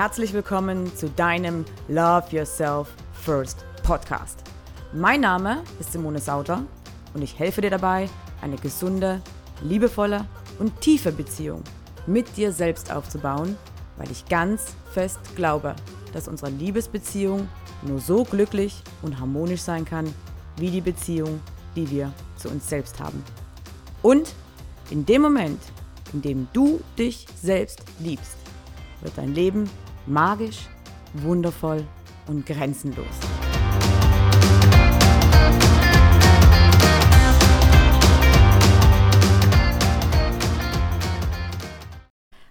Herzlich willkommen zu deinem Love Yourself First Podcast. Mein Name ist Simone Sauter und ich helfe dir dabei, eine gesunde, liebevolle und tiefe Beziehung mit dir selbst aufzubauen, weil ich ganz fest glaube, dass unsere Liebesbeziehung nur so glücklich und harmonisch sein kann, wie die Beziehung, die wir zu uns selbst haben. Und in dem Moment, in dem du dich selbst liebst, wird dein Leben magisch, wundervoll und grenzenlos.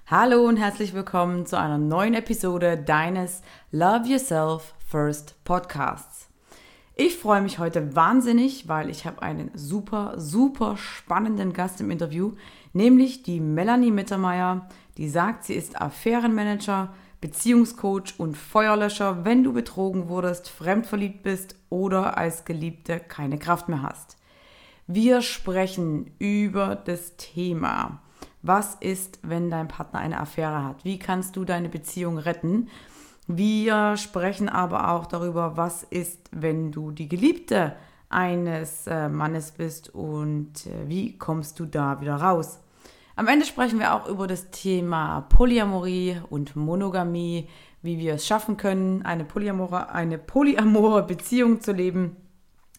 Hallo und herzlich willkommen zu einer neuen Episode deines Love Yourself First Podcasts. Ich freue mich heute wahnsinnig, weil ich habe einen super, super spannenden Gast im Interview, nämlich die Melanie Mittermeier, die sagt, sie ist Affärenmanager, Beziehungscoach und Feuerlöscher, wenn du betrogen wurdest, fremdverliebt bist oder als Geliebte keine Kraft mehr hast. Wir sprechen über das Thema. Was ist, wenn dein Partner eine Affäre hat? Wie kannst du deine Beziehung retten? Wir sprechen aber auch darüber, was ist, wenn du die Geliebte eines äh, Mannes bist und äh, wie kommst du da wieder raus? Am Ende sprechen wir auch über das Thema Polyamorie und Monogamie, wie wir es schaffen können, eine polyamore, eine polyamore Beziehung zu leben.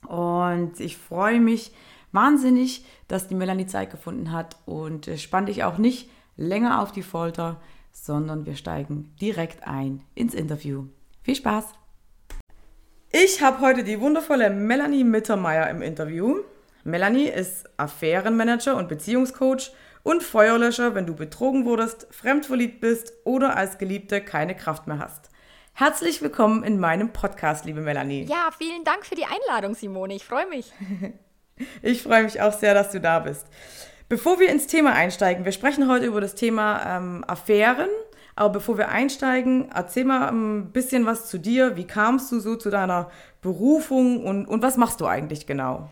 Und ich freue mich wahnsinnig, dass die Melanie Zeit gefunden hat und äh, spann dich auch nicht länger auf die Folter, sondern wir steigen direkt ein ins Interview. Viel Spaß! Ich habe heute die wundervolle Melanie Mittermeier im Interview. Melanie ist Affärenmanager und Beziehungscoach und Feuerlöscher, wenn du betrogen wurdest, fremdverliebt bist oder als Geliebte keine Kraft mehr hast. Herzlich willkommen in meinem Podcast, liebe Melanie. Ja, vielen Dank für die Einladung, Simone. Ich freue mich. ich freue mich auch sehr, dass du da bist. Bevor wir ins Thema einsteigen, wir sprechen heute über das Thema ähm, Affären. Aber bevor wir einsteigen, erzähl mal ein bisschen was zu dir. Wie kamst du so zu deiner Berufung und, und was machst du eigentlich genau?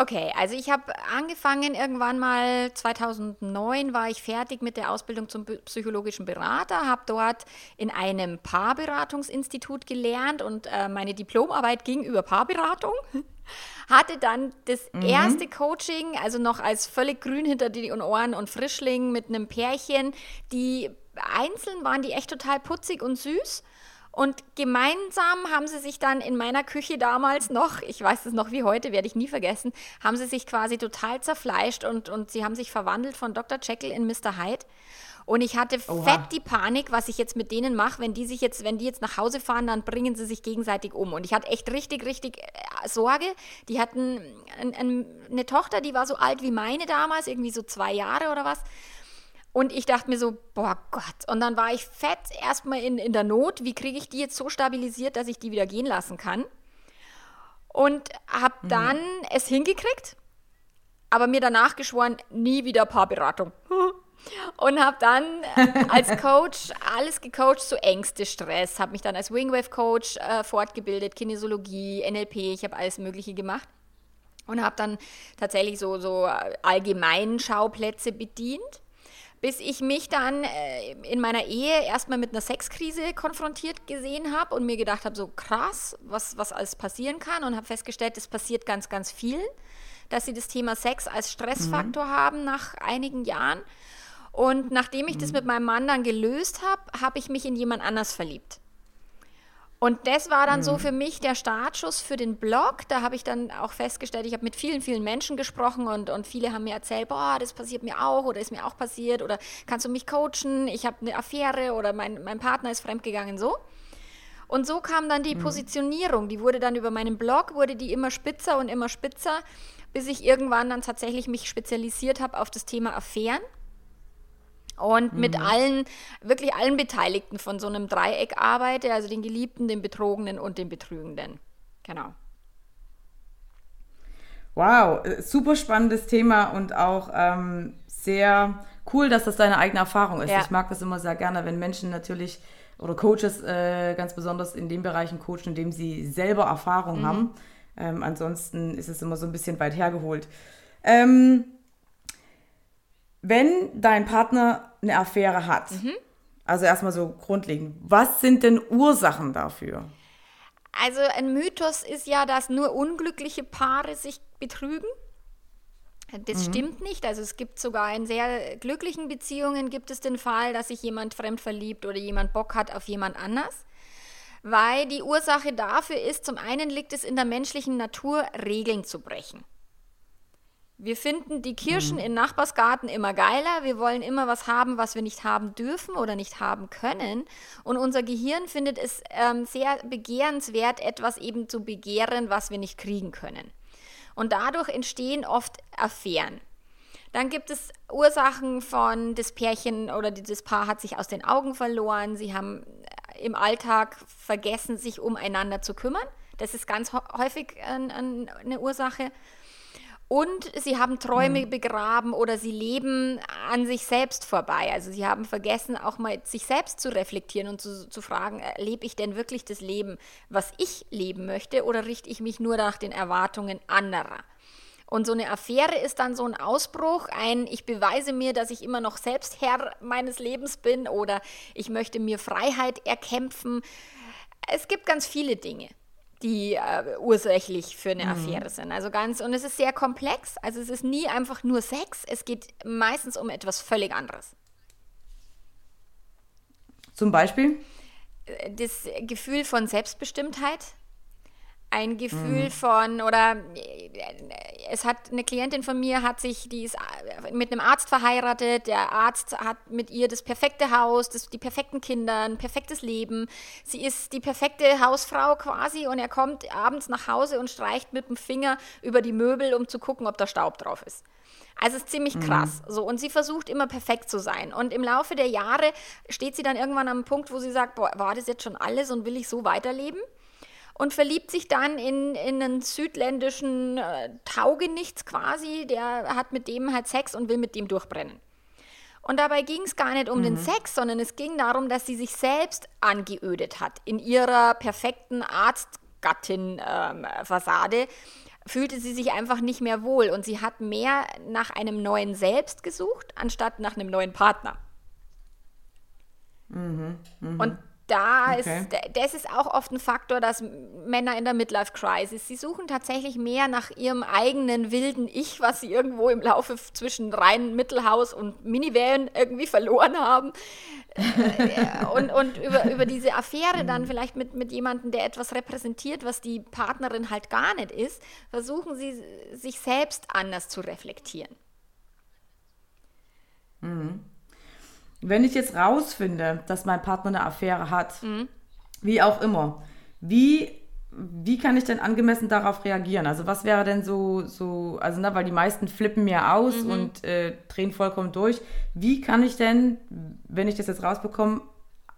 Okay, also ich habe angefangen irgendwann mal 2009 war ich fertig mit der Ausbildung zum psychologischen Berater, habe dort in einem Paarberatungsinstitut gelernt und äh, meine Diplomarbeit ging über Paarberatung. Hatte dann das mhm. erste Coaching, also noch als völlig grün hinter den Ohren und Frischling mit einem Pärchen, die einzeln waren die echt total putzig und süß. Und gemeinsam haben sie sich dann in meiner Küche damals noch, ich weiß es noch wie heute, werde ich nie vergessen, haben sie sich quasi total zerfleischt und, und sie haben sich verwandelt von Dr. Jekyll in Mr. Hyde. Und ich hatte Oha. fett die Panik, was ich jetzt mit denen mache, wenn die sich jetzt, wenn die jetzt nach Hause fahren, dann bringen sie sich gegenseitig um. Und ich hatte echt richtig, richtig äh, Sorge. Die hatten ein, ein, eine Tochter, die war so alt wie meine damals, irgendwie so zwei Jahre oder was. Und ich dachte mir so, boah Gott. Und dann war ich fett erstmal in, in der Not. Wie kriege ich die jetzt so stabilisiert, dass ich die wieder gehen lassen kann? Und habe mhm. dann es hingekriegt, aber mir danach geschworen, nie wieder Paarberatung. Und habe dann äh, als Coach alles gecoacht, so Ängste, Stress, habe mich dann als Wingwave-Coach äh, fortgebildet, Kinesiologie, NLP, ich habe alles Mögliche gemacht und habe dann tatsächlich so, so allgemeinen Schauplätze bedient bis ich mich dann äh, in meiner Ehe erstmal mit einer Sexkrise konfrontiert gesehen habe und mir gedacht habe, so krass, was, was alles passieren kann und habe festgestellt, es passiert ganz, ganz viel, dass sie das Thema Sex als Stressfaktor mhm. haben nach einigen Jahren. Und nachdem ich mhm. das mit meinem Mann dann gelöst habe, habe ich mich in jemand anders verliebt. Und das war dann mhm. so für mich der Startschuss für den Blog. Da habe ich dann auch festgestellt, ich habe mit vielen, vielen Menschen gesprochen und, und viele haben mir erzählt, boah, das passiert mir auch oder ist mir auch passiert oder kannst du mich coachen, ich habe eine Affäre oder mein, mein Partner ist fremdgegangen, so. Und so kam dann die mhm. Positionierung, die wurde dann über meinen Blog, wurde die immer spitzer und immer spitzer, bis ich irgendwann dann tatsächlich mich spezialisiert habe auf das Thema Affären und mhm. mit allen, wirklich allen Beteiligten von so einem Dreieck arbeite, also den Geliebten, den Betrogenen und den Betrügenden. Genau. Wow, äh, super spannendes Thema und auch ähm, sehr cool, dass das deine eigene Erfahrung ist. Ja. Ich mag das immer sehr gerne, wenn Menschen natürlich oder Coaches äh, ganz besonders in den Bereichen coachen, in dem sie selber Erfahrung mhm. haben. Ähm, ansonsten ist es immer so ein bisschen weit hergeholt. Ähm, wenn dein Partner eine Affäre hat, mhm. Also erstmal so grundlegend. Was sind denn Ursachen dafür? Also ein Mythos ist ja, dass nur unglückliche Paare sich betrügen. Das mhm. stimmt nicht. Also es gibt sogar in sehr glücklichen Beziehungen gibt es den Fall, dass sich jemand fremd verliebt oder jemand Bock hat auf jemand anders. Weil die Ursache dafür ist, zum einen liegt es in der menschlichen Natur, Regeln zu brechen. Wir finden die Kirschen mhm. im Nachbarsgarten immer geiler. Wir wollen immer was haben, was wir nicht haben dürfen oder nicht haben können. Und unser Gehirn findet es ähm, sehr begehrenswert, etwas eben zu begehren, was wir nicht kriegen können. Und dadurch entstehen oft Affären. Dann gibt es Ursachen von das Pärchen oder das Paar hat sich aus den Augen verloren. Sie haben äh, im Alltag vergessen, sich umeinander zu kümmern. Das ist ganz häufig eine Ursache. Und sie haben Träume mhm. begraben oder sie leben an sich selbst vorbei. Also sie haben vergessen, auch mal sich selbst zu reflektieren und zu, zu fragen, äh, lebe ich denn wirklich das Leben, was ich leben möchte, oder richte ich mich nur nach den Erwartungen anderer? Und so eine Affäre ist dann so ein Ausbruch, ein ich beweise mir, dass ich immer noch selbst Herr meines Lebens bin oder ich möchte mir Freiheit erkämpfen. Es gibt ganz viele Dinge die äh, ursächlich für eine mhm. Affäre sind. Also ganz, und es ist sehr komplex. Also es ist nie einfach nur Sex, es geht meistens um etwas völlig anderes. Zum Beispiel? Äh, das Gefühl von Selbstbestimmtheit, ein Gefühl mhm. von, oder äh, es hat eine Klientin von mir, hat sich, die ist äh, mit einem Arzt verheiratet, der Arzt hat mit ihr das perfekte Haus, das, die perfekten Kinder, ein perfektes Leben. Sie ist die perfekte Hausfrau quasi und er kommt abends nach Hause und streicht mit dem Finger über die Möbel, um zu gucken, ob da Staub drauf ist. Also es ist ziemlich mhm. krass. Mhm. So, und sie versucht immer perfekt zu sein. Und im Laufe der Jahre steht sie dann irgendwann am Punkt, wo sie sagt, boah, war das jetzt schon alles und will ich so weiterleben? Und verliebt sich dann in, in einen südländischen äh, Taugenichts quasi, der hat mit dem halt Sex und will mit dem durchbrennen. Und dabei ging es gar nicht um mhm. den Sex, sondern es ging darum, dass sie sich selbst angeödet hat. In ihrer perfekten Arztgattin-Fassade ähm, fühlte sie sich einfach nicht mehr wohl und sie hat mehr nach einem neuen Selbst gesucht, anstatt nach einem neuen Partner. Mhm, mh. Und da okay. ist, das ist auch oft ein Faktor, dass Männer in der Midlife Crisis, sie suchen tatsächlich mehr nach ihrem eigenen wilden Ich, was sie irgendwo im Laufe zwischen rein Mittelhaus und Minivan irgendwie verloren haben. Äh, und und über, über diese Affäre dann vielleicht mit, mit jemandem, der etwas repräsentiert, was die Partnerin halt gar nicht ist, versuchen sie sich selbst anders zu reflektieren. Mhm. Wenn ich jetzt rausfinde, dass mein Partner eine Affäre hat, mhm. wie auch immer, wie, wie kann ich denn angemessen darauf reagieren? Also was wäre denn so, so also ne, weil die meisten flippen mir aus mhm. und äh, drehen vollkommen durch. Wie kann ich denn, wenn ich das jetzt rausbekomme,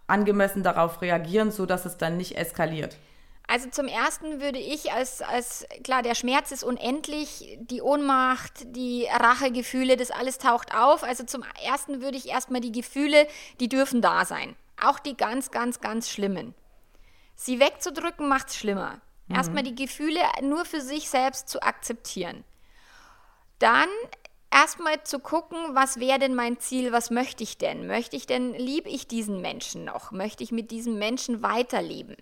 angemessen darauf reagieren, sodass es dann nicht eskaliert? Also zum Ersten würde ich als, als, klar, der Schmerz ist unendlich, die Ohnmacht, die Rachegefühle, das alles taucht auf. Also zum Ersten würde ich erstmal die Gefühle, die dürfen da sein. Auch die ganz, ganz, ganz schlimmen. Sie wegzudrücken macht es schlimmer. Mhm. Erstmal die Gefühle nur für sich selbst zu akzeptieren. Dann erstmal zu gucken, was wäre denn mein Ziel, was möchte ich denn? Möchte ich denn, liebe ich diesen Menschen noch? Möchte ich mit diesem Menschen weiterleben?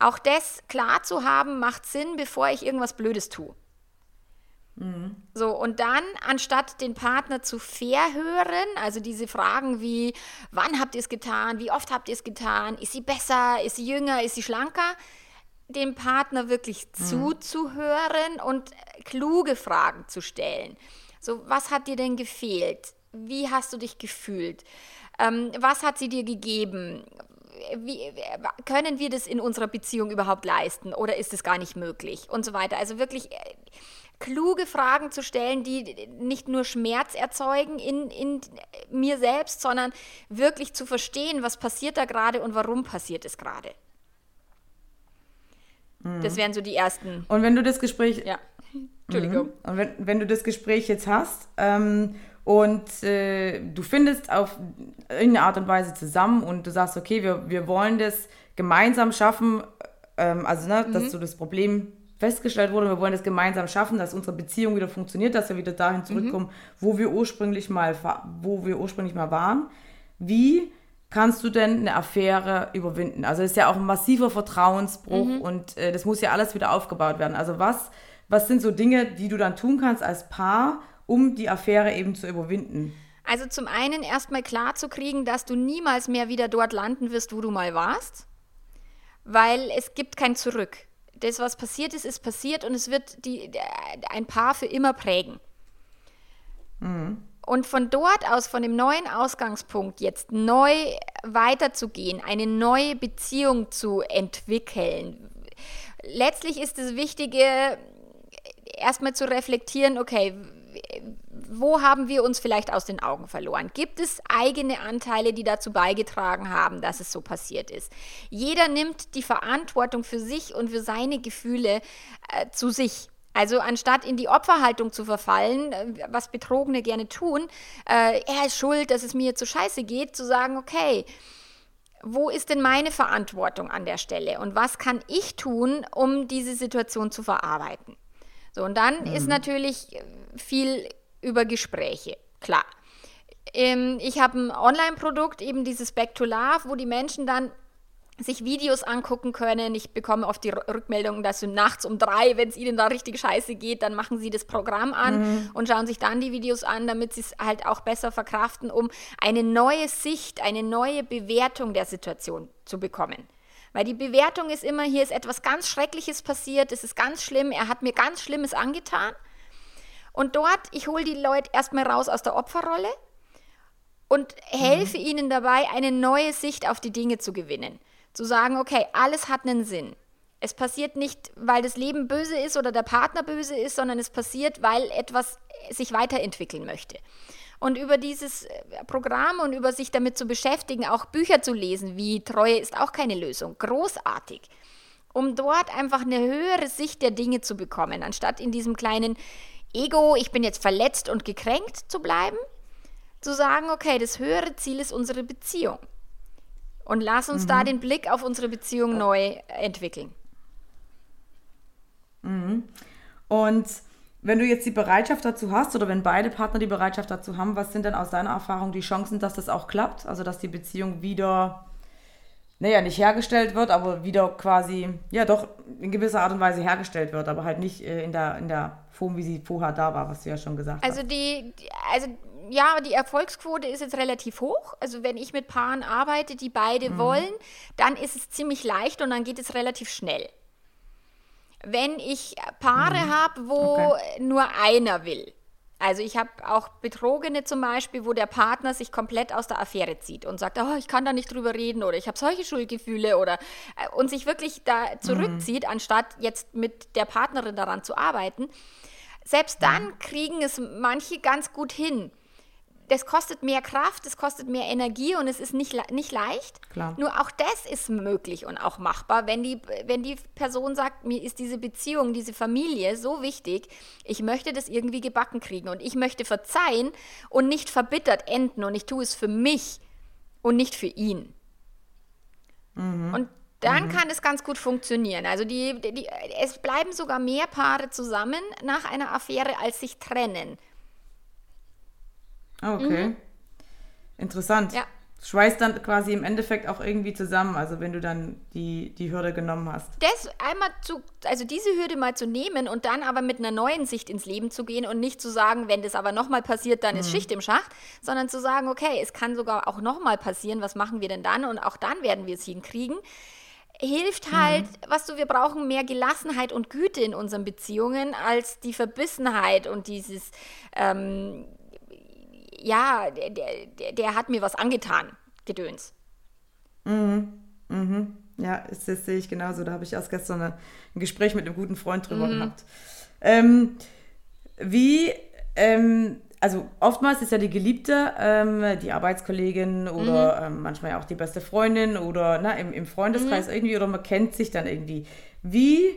Auch das klar zu haben, macht Sinn, bevor ich irgendwas Blödes tue. Mhm. So, und dann, anstatt den Partner zu verhören, also diese Fragen wie, wann habt ihr es getan, wie oft habt ihr es getan, ist sie besser, ist sie jünger, ist sie schlanker, dem Partner wirklich mhm. zuzuhören und kluge Fragen zu stellen. So, was hat dir denn gefehlt? Wie hast du dich gefühlt? Ähm, was hat sie dir gegeben? Wie, können wir das in unserer Beziehung überhaupt leisten oder ist es gar nicht möglich und so weiter. Also wirklich äh, kluge Fragen zu stellen, die nicht nur Schmerz erzeugen in, in mir selbst, sondern wirklich zu verstehen, was passiert da gerade und warum passiert es gerade. Mhm. Das wären so die ersten. Und wenn du das Gespräch. Ja. Entschuldigung. Mhm. Und wenn, wenn du das Gespräch jetzt hast, ähm, und äh, du findest auf irgendeine Art und Weise zusammen und du sagst, okay, wir, wir wollen das gemeinsam schaffen, ähm, also ne, mhm. dass so das Problem festgestellt wurde, wir wollen das gemeinsam schaffen, dass unsere Beziehung wieder funktioniert, dass wir wieder dahin zurückkommen, mhm. wo wir ursprünglich mal wo wir ursprünglich mal waren. Wie kannst du denn eine Affäre überwinden? Also es ist ja auch ein massiver Vertrauensbruch mhm. und äh, das muss ja alles wieder aufgebaut werden. Also was, was sind so Dinge, die du dann tun kannst als Paar, um die Affäre eben zu überwinden? Also zum einen erstmal klar zu kriegen, dass du niemals mehr wieder dort landen wirst, wo du mal warst, weil es gibt kein Zurück. Das, was passiert ist, ist passiert und es wird die, ein Paar für immer prägen. Mhm. Und von dort aus, von dem neuen Ausgangspunkt, jetzt neu weiterzugehen, eine neue Beziehung zu entwickeln. Letztlich ist das Wichtige, erstmal zu reflektieren, okay, wo haben wir uns vielleicht aus den Augen verloren? Gibt es eigene Anteile, die dazu beigetragen haben, dass es so passiert ist? Jeder nimmt die Verantwortung für sich und für seine Gefühle äh, zu sich. Also anstatt in die Opferhaltung zu verfallen, äh, was Betrogene gerne tun, äh, er ist schuld, dass es mir zu scheiße geht, zu sagen, okay, wo ist denn meine Verantwortung an der Stelle und was kann ich tun, um diese Situation zu verarbeiten? So, und dann mhm. ist natürlich viel über Gespräche, klar. Ähm, ich habe ein Online-Produkt, eben dieses Back to Love, wo die Menschen dann sich Videos angucken können. Ich bekomme oft die Rückmeldung, dass sie nachts um drei, wenn es ihnen da richtig scheiße geht, dann machen sie das Programm an mhm. und schauen sich dann die Videos an, damit sie es halt auch besser verkraften, um eine neue Sicht, eine neue Bewertung der Situation zu bekommen. Weil die Bewertung ist immer, hier ist etwas ganz Schreckliches passiert, es ist ganz schlimm, er hat mir ganz Schlimmes angetan. Und dort, ich hole die Leute erstmal raus aus der Opferrolle und helfe mhm. ihnen dabei, eine neue Sicht auf die Dinge zu gewinnen. Zu sagen, okay, alles hat einen Sinn. Es passiert nicht, weil das Leben böse ist oder der Partner böse ist, sondern es passiert, weil etwas sich weiterentwickeln möchte. Und über dieses äh, Programm und über sich damit zu beschäftigen, auch Bücher zu lesen, wie Treue ist auch keine Lösung, großartig. Um dort einfach eine höhere Sicht der Dinge zu bekommen, anstatt in diesem kleinen Ego, ich bin jetzt verletzt und gekränkt zu bleiben, zu sagen, okay, das höhere Ziel ist unsere Beziehung. Und lass uns mhm. da den Blick auf unsere Beziehung neu entwickeln. Mhm. Und wenn du jetzt die Bereitschaft dazu hast oder wenn beide Partner die Bereitschaft dazu haben, was sind denn aus deiner Erfahrung die Chancen, dass das auch klappt? Also dass die Beziehung wieder, naja, nicht hergestellt wird, aber wieder quasi, ja doch in gewisser Art und Weise hergestellt wird, aber halt nicht äh, in, der, in der Form, wie sie vorher da war, was du ja schon gesagt also hast. Die, also ja, die Erfolgsquote ist jetzt relativ hoch. Also wenn ich mit Paaren arbeite, die beide mhm. wollen, dann ist es ziemlich leicht und dann geht es relativ schnell. Wenn ich Paare mhm. habe, wo okay. nur einer will, also ich habe auch Betrogene zum Beispiel, wo der Partner sich komplett aus der Affäre zieht und sagt, oh, ich kann da nicht drüber reden oder ich habe solche Schuldgefühle oder äh, und sich wirklich da zurückzieht, mhm. anstatt jetzt mit der Partnerin daran zu arbeiten. Selbst dann kriegen es manche ganz gut hin das kostet mehr Kraft, es kostet mehr Energie und es ist nicht, nicht leicht. Klar. Nur auch das ist möglich und auch machbar, wenn die, wenn die Person sagt, mir ist diese Beziehung, diese Familie so wichtig, ich möchte das irgendwie gebacken kriegen und ich möchte verzeihen und nicht verbittert enden und ich tue es für mich und nicht für ihn. Mhm. Und dann mhm. kann es ganz gut funktionieren. Also die, die, es bleiben sogar mehr Paare zusammen nach einer Affäre, als sich trennen. Ah, okay. Mhm. Interessant. Ja. Schweißt dann quasi im Endeffekt auch irgendwie zusammen, also wenn du dann die, die Hürde genommen hast. Das einmal zu, also diese Hürde mal zu nehmen und dann aber mit einer neuen Sicht ins Leben zu gehen und nicht zu sagen, wenn das aber nochmal passiert, dann mhm. ist Schicht im Schacht, sondern zu sagen, okay, es kann sogar auch nochmal passieren, was machen wir denn dann? Und auch dann werden wir es hinkriegen hilft halt, mhm. was du, wir brauchen mehr Gelassenheit und Güte in unseren Beziehungen als die Verbissenheit und dieses, ähm, ja, der, der, der hat mir was angetan, Gedöns. Mhm. Mhm. Ja, das, das sehe ich genauso. Da habe ich erst gestern ein Gespräch mit einem guten Freund drüber mhm. gehabt. Ähm, wie, ähm, also oftmals ist ja die Geliebte ähm, die Arbeitskollegin oder mhm. ähm, manchmal ja auch die beste Freundin oder na, im, im Freundeskreis mhm. irgendwie oder man kennt sich dann irgendwie. Wie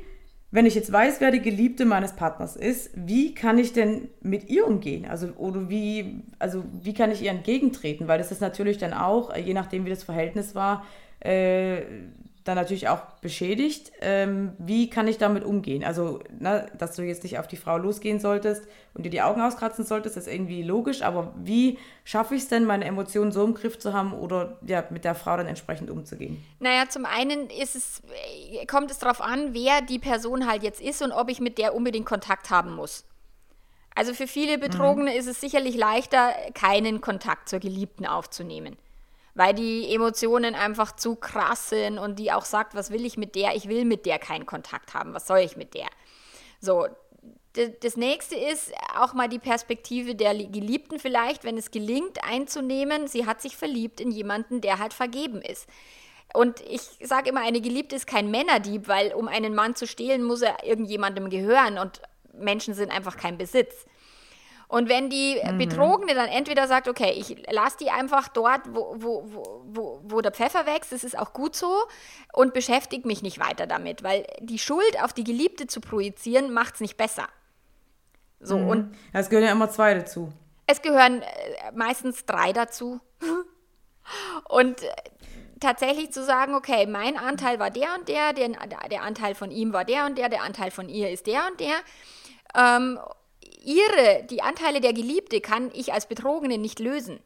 wenn ich jetzt weiß, wer die Geliebte meines Partners ist, wie kann ich denn mit ihr umgehen? Also, oder wie, also wie kann ich ihr entgegentreten? Weil das ist natürlich dann auch, je nachdem wie das Verhältnis war, äh, dann natürlich auch beschädigt. Ähm, wie kann ich damit umgehen? Also, ne, dass du jetzt nicht auf die Frau losgehen solltest und dir die Augen auskratzen solltest, ist irgendwie logisch, aber wie schaffe ich es denn, meine Emotionen so im Griff zu haben oder ja, mit der Frau dann entsprechend umzugehen? Naja, zum einen ist es, kommt es darauf an, wer die Person halt jetzt ist und ob ich mit der unbedingt Kontakt haben muss. Also für viele Betrogene mhm. ist es sicherlich leichter, keinen Kontakt zur Geliebten aufzunehmen weil die Emotionen einfach zu krass sind und die auch sagt, was will ich mit der? Ich will mit der keinen Kontakt haben. Was soll ich mit der? So, das nächste ist auch mal die Perspektive der Geliebten vielleicht, wenn es gelingt einzunehmen, sie hat sich verliebt in jemanden, der halt vergeben ist. Und ich sage immer, eine Geliebte ist kein Männerdieb, weil um einen Mann zu stehlen, muss er irgendjemandem gehören und Menschen sind einfach kein Besitz. Und wenn die mhm. Betrogene dann entweder sagt, okay, ich lasse die einfach dort, wo, wo, wo, wo der Pfeffer wächst, das ist auch gut so, und beschäftige mich nicht weiter damit, weil die Schuld auf die Geliebte zu projizieren, macht es nicht besser. So, mhm. und es gehören ja immer zwei dazu. Es gehören äh, meistens drei dazu. und äh, tatsächlich zu sagen, okay, mein Anteil war der und der, der, der Anteil von ihm war der und der, der Anteil von ihr ist der und der. Ähm, ihre, die Anteile der Geliebte kann ich als Betrogene nicht lösen.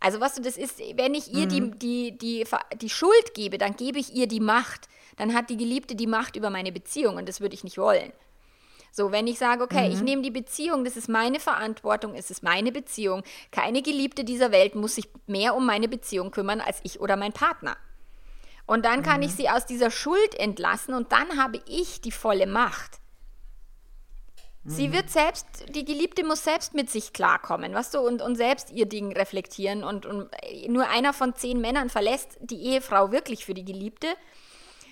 Also was du, das ist, wenn ich ihr mhm. die, die, die, die Schuld gebe, dann gebe ich ihr die Macht. Dann hat die Geliebte die Macht über meine Beziehung und das würde ich nicht wollen. So, wenn ich sage, okay, mhm. ich nehme die Beziehung, das ist meine Verantwortung, es ist meine Beziehung. Keine Geliebte dieser Welt muss sich mehr um meine Beziehung kümmern als ich oder mein Partner. Und dann kann mhm. ich sie aus dieser Schuld entlassen und dann habe ich die volle Macht. Sie mhm. wird selbst, die Geliebte muss selbst mit sich klarkommen, weißt du, und, und selbst ihr Ding reflektieren. Und, und nur einer von zehn Männern verlässt die Ehefrau wirklich für die Geliebte.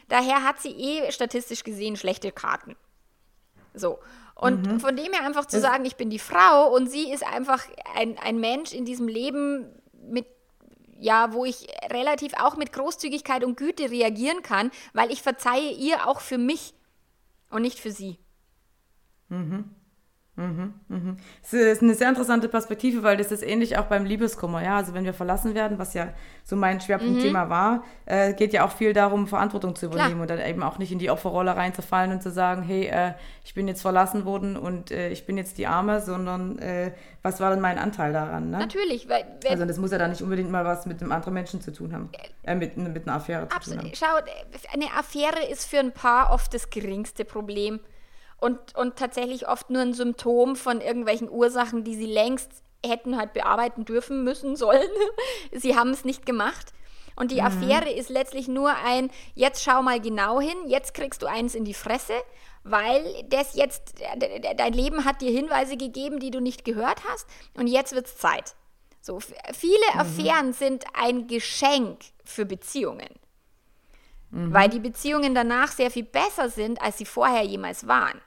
Daher hat sie eh statistisch gesehen schlechte Karten. So. Und mhm. von dem her einfach zu sagen, ich bin die Frau und sie ist einfach ein, ein Mensch in diesem Leben mit ja, wo ich relativ auch mit Großzügigkeit und Güte reagieren kann, weil ich verzeihe ihr auch für mich und nicht für sie. Mhm. Mhm, mhm. Das ist eine sehr interessante Perspektive, weil das ist ähnlich auch beim Liebeskummer. Ja, also wenn wir verlassen werden, was ja so mein Schwerpunktthema mhm. war, äh, geht ja auch viel darum, Verantwortung zu übernehmen Klar. und dann eben auch nicht in die Opferrolle reinzufallen und zu sagen, hey, äh, ich bin jetzt verlassen worden und äh, ich bin jetzt die Arme, sondern äh, was war denn mein Anteil daran? Ne? Natürlich, weil also das muss ja dann nicht unbedingt mal was mit einem anderen Menschen zu tun haben, äh, mit, mit einer Affäre zu tun haben. Schau, eine Affäre ist für ein Paar oft das geringste Problem und, und tatsächlich oft nur ein Symptom von irgendwelchen Ursachen, die sie längst hätten halt bearbeiten dürfen, müssen, sollen. sie haben es nicht gemacht. Und die mhm. Affäre ist letztlich nur ein, jetzt schau mal genau hin, jetzt kriegst du eins in die Fresse, weil das jetzt, dein Leben hat dir Hinweise gegeben, die du nicht gehört hast und jetzt wird es Zeit. So, viele mhm. Affären sind ein Geschenk für Beziehungen. Mhm. Weil die Beziehungen danach sehr viel besser sind, als sie vorher jemals waren.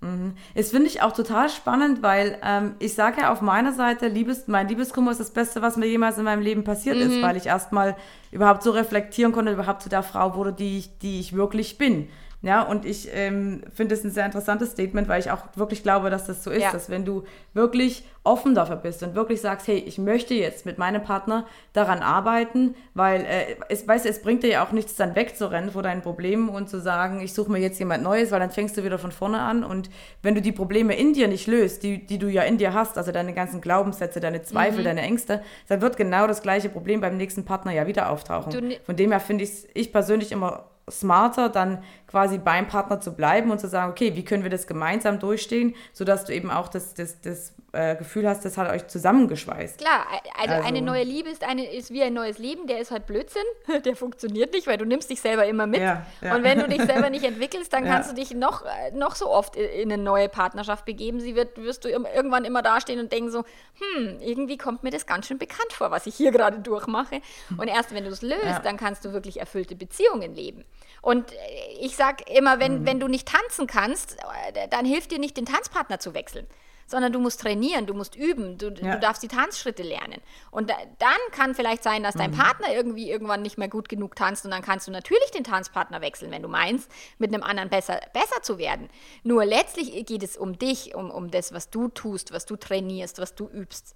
Mhm. Das finde ich auch total spannend, weil ähm, ich sage ja auf meiner Seite, Liebes, mein Liebeskummer ist das Beste, was mir jemals in meinem Leben passiert mhm. ist, weil ich erstmal überhaupt so reflektieren konnte, überhaupt zu der Frau wurde, die ich, die ich wirklich bin. Ja, und ich ähm, finde es ein sehr interessantes Statement, weil ich auch wirklich glaube, dass das so ist, ja. dass wenn du wirklich offen dafür bist und wirklich sagst, hey, ich möchte jetzt mit meinem Partner daran arbeiten, weil äh, es, weißt, es bringt dir ja auch nichts, dann wegzurennen vor deinen Problemen und zu sagen, ich suche mir jetzt jemand Neues, weil dann fängst du wieder von vorne an und wenn du die Probleme in dir nicht löst, die, die du ja in dir hast, also deine ganzen Glaubenssätze, deine Zweifel, mhm. deine Ängste, dann wird genau das gleiche Problem beim nächsten Partner ja wieder auftauchen. Von dem her finde ich ich persönlich immer smarter, dann quasi beim Partner zu bleiben und zu sagen, okay, wie können wir das gemeinsam durchstehen, sodass du eben auch das, das, das äh, Gefühl hast, das hat euch zusammengeschweißt. Klar, also, also, eine neue Liebe ist, eine, ist wie ein neues Leben, der ist halt Blödsinn, der funktioniert nicht, weil du nimmst dich selber immer mit. Ja, ja. Und wenn du dich selber nicht entwickelst, dann ja. kannst du dich noch, noch so oft in eine neue Partnerschaft begeben. Sie wird, wirst du irgendwann immer dastehen und denken so, hm, irgendwie kommt mir das ganz schön bekannt vor, was ich hier gerade durchmache. Und erst wenn du es löst, dann kannst du wirklich erfüllte Beziehungen leben. Und äh, ich sage immer, wenn, mhm. wenn du nicht tanzen kannst, äh, dann hilft dir nicht, den Tanzpartner zu wechseln sondern du musst trainieren, du musst üben, du, ja. du darfst die Tanzschritte lernen. Und da, dann kann vielleicht sein, dass dein mhm. Partner irgendwie irgendwann nicht mehr gut genug tanzt und dann kannst du natürlich den Tanzpartner wechseln, wenn du meinst, mit einem anderen besser, besser zu werden. Nur letztlich geht es um dich, um, um das, was du tust, was du trainierst, was du übst.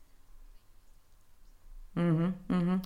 Mhm, mhm.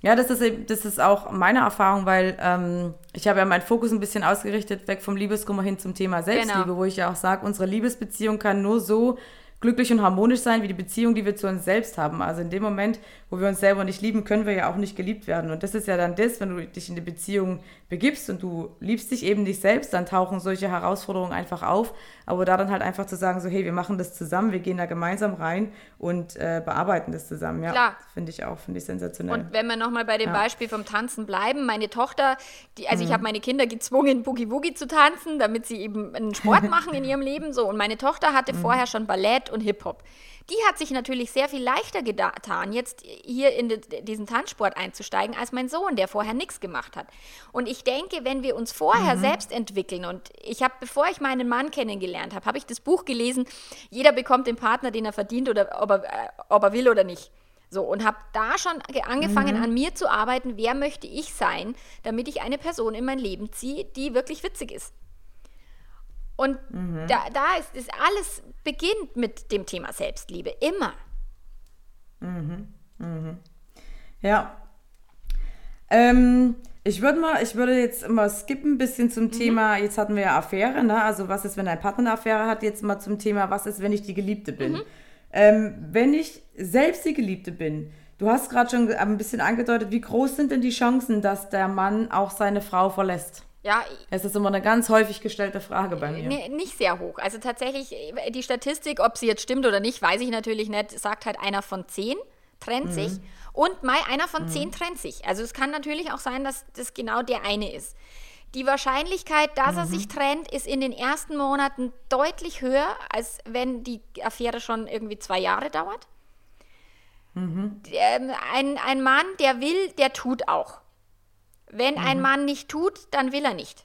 Ja, das ist, das ist auch meine Erfahrung, weil ähm, ich habe ja meinen Fokus ein bisschen ausgerichtet, weg vom Liebeskummer hin zum Thema Selbstliebe, genau. wo ich ja auch sage, unsere Liebesbeziehung kann nur so glücklich und harmonisch sein wie die Beziehung, die wir zu uns selbst haben. Also in dem Moment, wo wir uns selber nicht lieben, können wir ja auch nicht geliebt werden. Und das ist ja dann das, wenn du dich in die Beziehung begibst und du liebst dich eben nicht selbst, dann tauchen solche Herausforderungen einfach auf. Aber da dann halt einfach zu sagen, so hey, wir machen das zusammen, wir gehen da gemeinsam rein und äh, bearbeiten das zusammen. Ja, finde ich auch, finde ich sensationell. Und wenn wir nochmal bei dem ja. Beispiel vom Tanzen bleiben, meine Tochter, die, also mhm. ich habe meine Kinder gezwungen, Boogie Woogie zu tanzen, damit sie eben einen Sport machen in ihrem Leben. So. Und meine Tochter hatte mhm. vorher schon Ballett und Hip-Hop die hat sich natürlich sehr viel leichter getan, jetzt hier in diesen Tanzsport einzusteigen, als mein Sohn, der vorher nichts gemacht hat. Und ich denke, wenn wir uns vorher mhm. selbst entwickeln, und ich habe, bevor ich meinen Mann kennengelernt habe, habe ich das Buch gelesen, jeder bekommt den Partner, den er verdient oder ob er, äh, ob er will oder nicht. So, und habe da schon angefangen, mhm. an mir zu arbeiten, wer möchte ich sein, damit ich eine Person in mein Leben ziehe, die wirklich witzig ist. Und mhm. da, da ist es alles beginnt mit dem Thema Selbstliebe. Immer. Mhm. Mhm. Ja. Ähm, ich würde mal, ich würde jetzt mal skippen ein bisschen zum mhm. Thema, jetzt hatten wir ja Affäre, ne? Also was ist, wenn ein Partner eine Affäre hat, jetzt mal zum Thema, was ist, wenn ich die Geliebte bin? Mhm. Ähm, wenn ich selbst die Geliebte bin, du hast gerade schon ein bisschen angedeutet, wie groß sind denn die Chancen, dass der Mann auch seine Frau verlässt? Ja, es ist immer eine ganz häufig gestellte Frage bei mir. Nicht sehr hoch. Also tatsächlich, die Statistik, ob sie jetzt stimmt oder nicht, weiß ich natürlich nicht, sagt halt einer von zehn trennt mhm. sich und mal einer von mhm. zehn trennt sich. Also es kann natürlich auch sein, dass das genau der eine ist. Die Wahrscheinlichkeit, dass mhm. er sich trennt, ist in den ersten Monaten deutlich höher, als wenn die Affäre schon irgendwie zwei Jahre dauert. Mhm. Ähm, ein, ein Mann, der will, der tut auch. Wenn mhm. ein Mann nicht tut, dann will er nicht.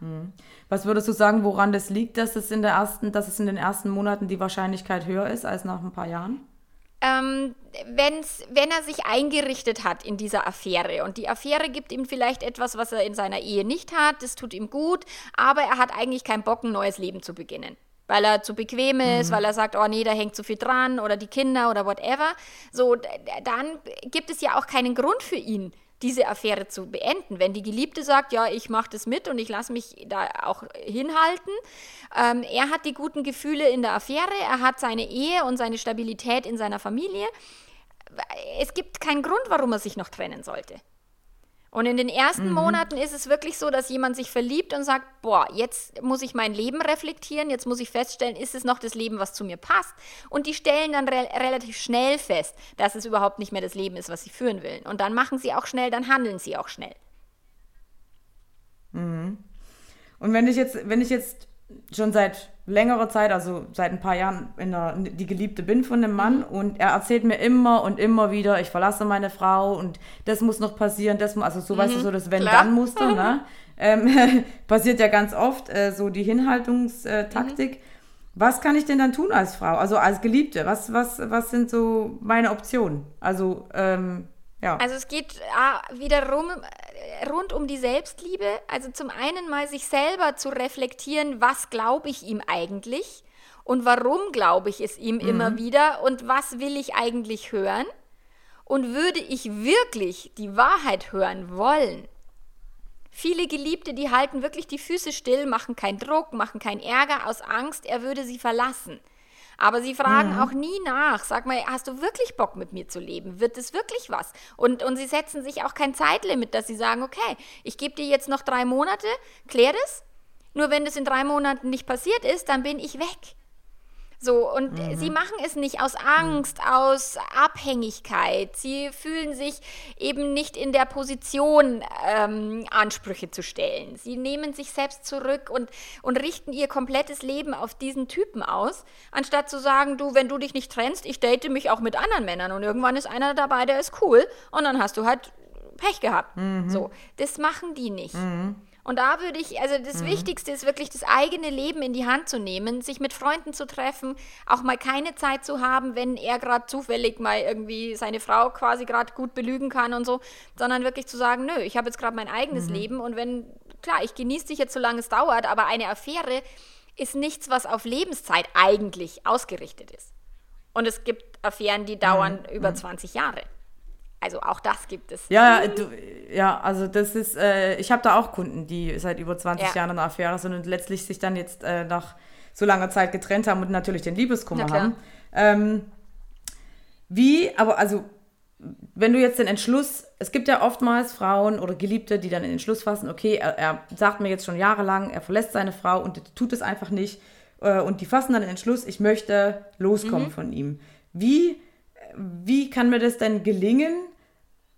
Mhm. Was würdest du sagen, woran das liegt, dass es in der ersten, dass es in den ersten Monaten die Wahrscheinlichkeit höher ist als nach ein paar Jahren? Ähm, wenn's, wenn er sich eingerichtet hat in dieser Affäre und die Affäre gibt ihm vielleicht etwas, was er in seiner Ehe nicht hat, das tut ihm gut, aber er hat eigentlich keinen Bock, ein neues Leben zu beginnen. Weil er zu bequem ist, mhm. weil er sagt, oh nee, da hängt zu viel dran oder die Kinder oder whatever. So, dann gibt es ja auch keinen Grund für ihn, diese Affäre zu beenden. Wenn die Geliebte sagt, ja, ich mache das mit und ich lasse mich da auch hinhalten, ähm, er hat die guten Gefühle in der Affäre, er hat seine Ehe und seine Stabilität in seiner Familie. Es gibt keinen Grund, warum er sich noch trennen sollte. Und in den ersten mhm. Monaten ist es wirklich so, dass jemand sich verliebt und sagt, boah, jetzt muss ich mein Leben reflektieren, jetzt muss ich feststellen, ist es noch das Leben, was zu mir passt? Und die stellen dann re relativ schnell fest, dass es überhaupt nicht mehr das Leben ist, was sie führen wollen. Und dann machen sie auch schnell, dann handeln sie auch schnell. Mhm. Und wenn ich jetzt, wenn ich jetzt schon seit längerer Zeit, also seit ein paar Jahren, der, die Geliebte bin von dem Mann und er erzählt mir immer und immer wieder, ich verlasse meine Frau und das muss noch passieren, das muss, also so mhm, weißt du, so das Wenn-Dann-Muster, ne? Ähm, passiert ja ganz oft, äh, so die Hinhaltungstaktik. Mhm. Was kann ich denn dann tun als Frau, also als Geliebte? Was, was, was sind so meine Optionen? Also, ähm, ja. Also es geht ah, wiederum rund um die Selbstliebe. Also zum einen mal sich selber zu reflektieren, was glaube ich ihm eigentlich und warum glaube ich es ihm mhm. immer wieder und was will ich eigentlich hören und würde ich wirklich die Wahrheit hören wollen. Viele Geliebte, die halten wirklich die Füße still, machen keinen Druck, machen keinenÄrger aus Angst, er würde sie verlassen. Aber sie fragen mhm. auch nie nach. Sag mal, hast du wirklich Bock mit mir zu leben? Wird es wirklich was? Und, und sie setzen sich auch kein Zeitlimit, dass sie sagen, okay, ich gebe dir jetzt noch drei Monate, klär das. Nur wenn das in drei Monaten nicht passiert ist, dann bin ich weg. So, und mhm. sie machen es nicht aus Angst, mhm. aus Abhängigkeit. Sie fühlen sich eben nicht in der Position, ähm, Ansprüche zu stellen. Sie nehmen sich selbst zurück und, und richten ihr komplettes Leben auf diesen Typen aus, anstatt zu sagen, du, wenn du dich nicht trennst, ich date mich auch mit anderen Männern und irgendwann ist einer dabei, der ist cool und dann hast du halt Pech gehabt. Mhm. So, das machen die nicht. Mhm. Und da würde ich, also das mhm. Wichtigste ist wirklich das eigene Leben in die Hand zu nehmen, sich mit Freunden zu treffen, auch mal keine Zeit zu haben, wenn er gerade zufällig mal irgendwie seine Frau quasi gerade gut belügen kann und so, sondern wirklich zu sagen, nö, ich habe jetzt gerade mein eigenes mhm. Leben und wenn, klar, ich genieße dich jetzt, solange es dauert, aber eine Affäre ist nichts, was auf Lebenszeit eigentlich ausgerichtet ist. Und es gibt Affären, die dauern mhm. über 20 mhm. Jahre. Also auch das gibt es. Ja, du, ja also das ist, äh, ich habe da auch Kunden, die seit über 20 ja. Jahren in einer Affäre sind und letztlich sich dann jetzt äh, nach so langer Zeit getrennt haben und natürlich den Liebeskummer haben. Ähm, wie, aber also, wenn du jetzt den Entschluss, es gibt ja oftmals Frauen oder Geliebte, die dann den Entschluss fassen, okay, er, er sagt mir jetzt schon jahrelang, er verlässt seine Frau und tut es einfach nicht. Äh, und die fassen dann den Entschluss, ich möchte loskommen mhm. von ihm. Wie, wie kann mir das denn gelingen,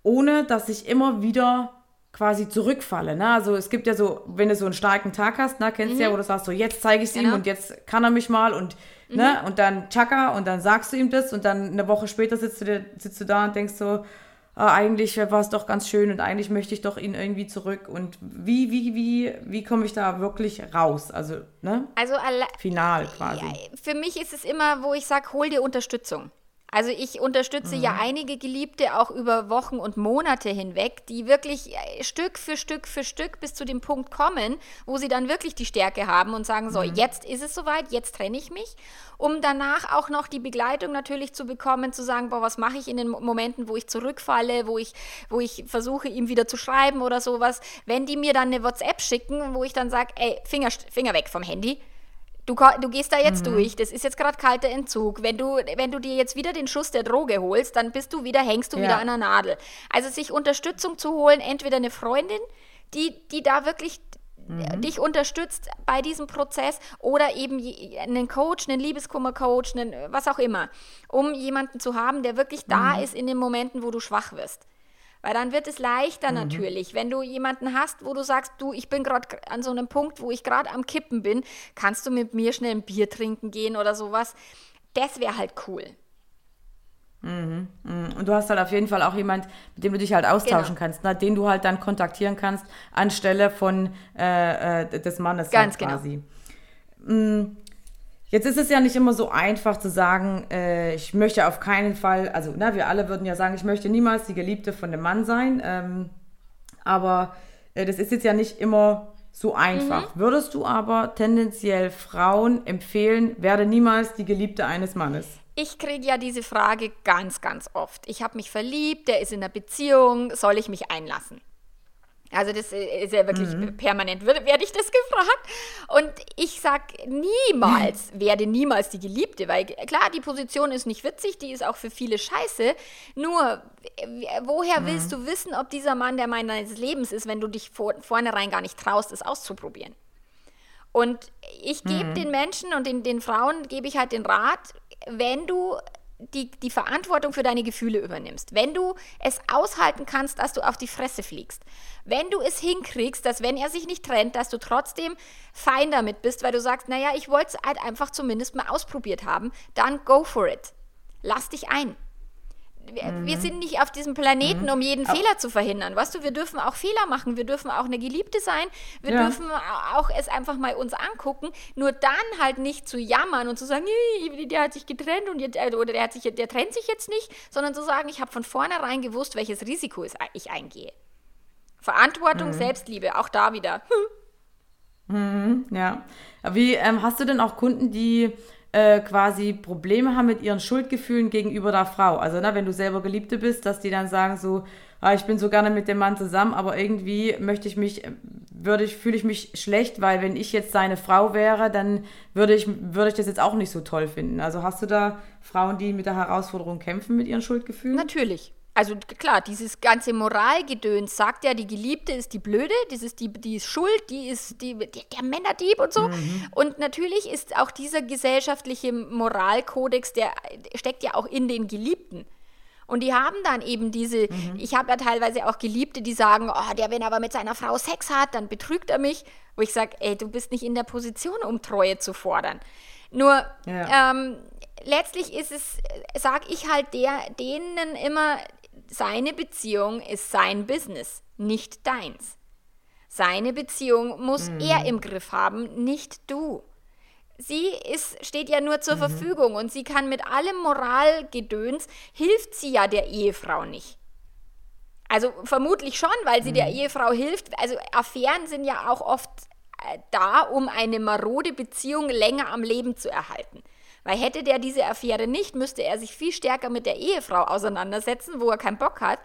ohne dass ich immer wieder quasi zurückfalle. Ne? Also es gibt ja so, wenn du so einen starken Tag hast, ne, kennst du mhm. ja, wo du sagst, so jetzt zeige ich es genau. ihm und jetzt kann er mich mal und ne, mhm. ne, und dann tschakka und dann sagst du ihm das und dann eine Woche später sitzt du, dir, sitzt du da und denkst so, ah, eigentlich war es doch ganz schön und eigentlich möchte ich doch ihn irgendwie zurück und wie, wie, wie, wie komme ich da wirklich raus? Also, ne? Also final quasi. Für mich ist es immer, wo ich sage, hol dir Unterstützung. Also ich unterstütze mhm. ja einige Geliebte auch über Wochen und Monate hinweg, die wirklich äh, Stück für Stück für Stück bis zu dem Punkt kommen, wo sie dann wirklich die Stärke haben und sagen, so, mhm. jetzt ist es soweit, jetzt trenne ich mich, um danach auch noch die Begleitung natürlich zu bekommen, zu sagen, boah, was mache ich in den Momenten, wo ich zurückfalle, wo ich, wo ich versuche, ihm wieder zu schreiben oder sowas. Wenn die mir dann eine WhatsApp schicken, wo ich dann sage, ey, Finger, Finger weg vom Handy, Du, du gehst da jetzt mhm. durch, das ist jetzt gerade kalter Entzug. Wenn du, wenn du dir jetzt wieder den Schuss der Droge holst, dann bist du wieder, hängst du ja. wieder an der Nadel. Also sich Unterstützung zu holen, entweder eine Freundin, die, die da wirklich mhm. dich unterstützt bei diesem Prozess oder eben einen Coach, einen Liebeskummercoach, einen, was auch immer, um jemanden zu haben, der wirklich da mhm. ist in den Momenten, wo du schwach wirst. Weil dann wird es leichter mhm. natürlich. Wenn du jemanden hast, wo du sagst, du, ich bin gerade an so einem Punkt, wo ich gerade am Kippen bin, kannst du mit mir schnell ein Bier trinken gehen oder sowas. Das wäre halt cool. Mhm, mhm. Und du hast halt auf jeden Fall auch jemand, mit dem du dich halt austauschen genau. kannst, ne? den du halt dann kontaktieren kannst anstelle von äh, äh, des Mannes Ganz halt quasi. Genau. Mhm. Jetzt ist es ja nicht immer so einfach zu sagen, äh, ich möchte auf keinen Fall, also na, wir alle würden ja sagen, ich möchte niemals die Geliebte von dem Mann sein, ähm, aber äh, das ist jetzt ja nicht immer so einfach. Mhm. Würdest du aber tendenziell Frauen empfehlen, werde niemals die Geliebte eines Mannes? Ich kriege ja diese Frage ganz, ganz oft. Ich habe mich verliebt, der ist in einer Beziehung, soll ich mich einlassen? Also das äh, ist ja wirklich mhm. permanent, werde ich das gefragt. Und ich sage niemals, werde niemals die Geliebte, weil klar, die Position ist nicht witzig, die ist auch für viele scheiße. Nur, woher mhm. willst du wissen, ob dieser Mann der Mann deines Lebens ist, wenn du dich vor, vornherein gar nicht traust, es auszuprobieren? Und ich gebe mhm. den Menschen und den, den Frauen gebe ich halt den Rat, wenn du die, die Verantwortung für deine Gefühle übernimmst, wenn du es aushalten kannst, dass du auf die Fresse fliegst, wenn du es hinkriegst, dass wenn er sich nicht trennt, dass du trotzdem fein damit bist, weil du sagst, naja, ich wollte es halt einfach zumindest mal ausprobiert haben, dann go for it. Lass dich ein mhm. wir, sind nicht auf diesem Planeten, mhm. um jeden auch. Fehler zu verhindern. Weißt du, wir dürfen auch Fehler machen, wir dürfen auch eine Geliebte sein, wir ja. dürfen auch es einfach mal uns angucken, nur dann halt nicht zu jammern und zu sagen, der hat sich getrennt und jetzt, äh, oder der, hat sich, der trennt sich jetzt nicht, sondern zu sagen, ich habe von vornherein gewusst, welches Risiko ich eingehe. Verantwortung, mhm. Selbstliebe, auch da wieder. Mhm, ja. Wie ähm, hast du denn auch Kunden, die äh, quasi Probleme haben mit ihren Schuldgefühlen gegenüber der Frau. Also, ne, wenn du selber Geliebte bist, dass die dann sagen so, ah, ich bin so gerne mit dem Mann zusammen, aber irgendwie möchte ich mich, würde ich, fühle ich mich schlecht, weil wenn ich jetzt seine Frau wäre, dann würde ich, würde ich das jetzt auch nicht so toll finden. Also hast du da Frauen, die mit der Herausforderung kämpfen mit ihren Schuldgefühlen? Natürlich also klar, dieses ganze Moralgedöns sagt ja, die Geliebte ist die Blöde, das ist die, die ist schuld, die ist die, die der Männerdieb und so. Mhm. Und natürlich ist auch dieser gesellschaftliche Moralkodex, der steckt ja auch in den Geliebten. Und die haben dann eben diese, mhm. ich habe ja teilweise auch Geliebte, die sagen, oh, der, wenn er aber mit seiner Frau Sex hat, dann betrügt er mich. Wo ich sage, ey, du bist nicht in der Position, um Treue zu fordern. Nur, ja. ähm, letztlich ist es, sage ich halt der, denen immer, seine Beziehung ist sein Business, nicht deins. Seine Beziehung muss mhm. er im Griff haben, nicht du. Sie ist, steht ja nur zur mhm. Verfügung und sie kann mit allem Moralgedöns, hilft sie ja der Ehefrau nicht. Also vermutlich schon, weil sie mhm. der Ehefrau hilft. Also Affären sind ja auch oft äh, da, um eine marode Beziehung länger am Leben zu erhalten. Weil hätte der diese Affäre nicht, müsste er sich viel stärker mit der Ehefrau auseinandersetzen, wo er keinen Bock hat.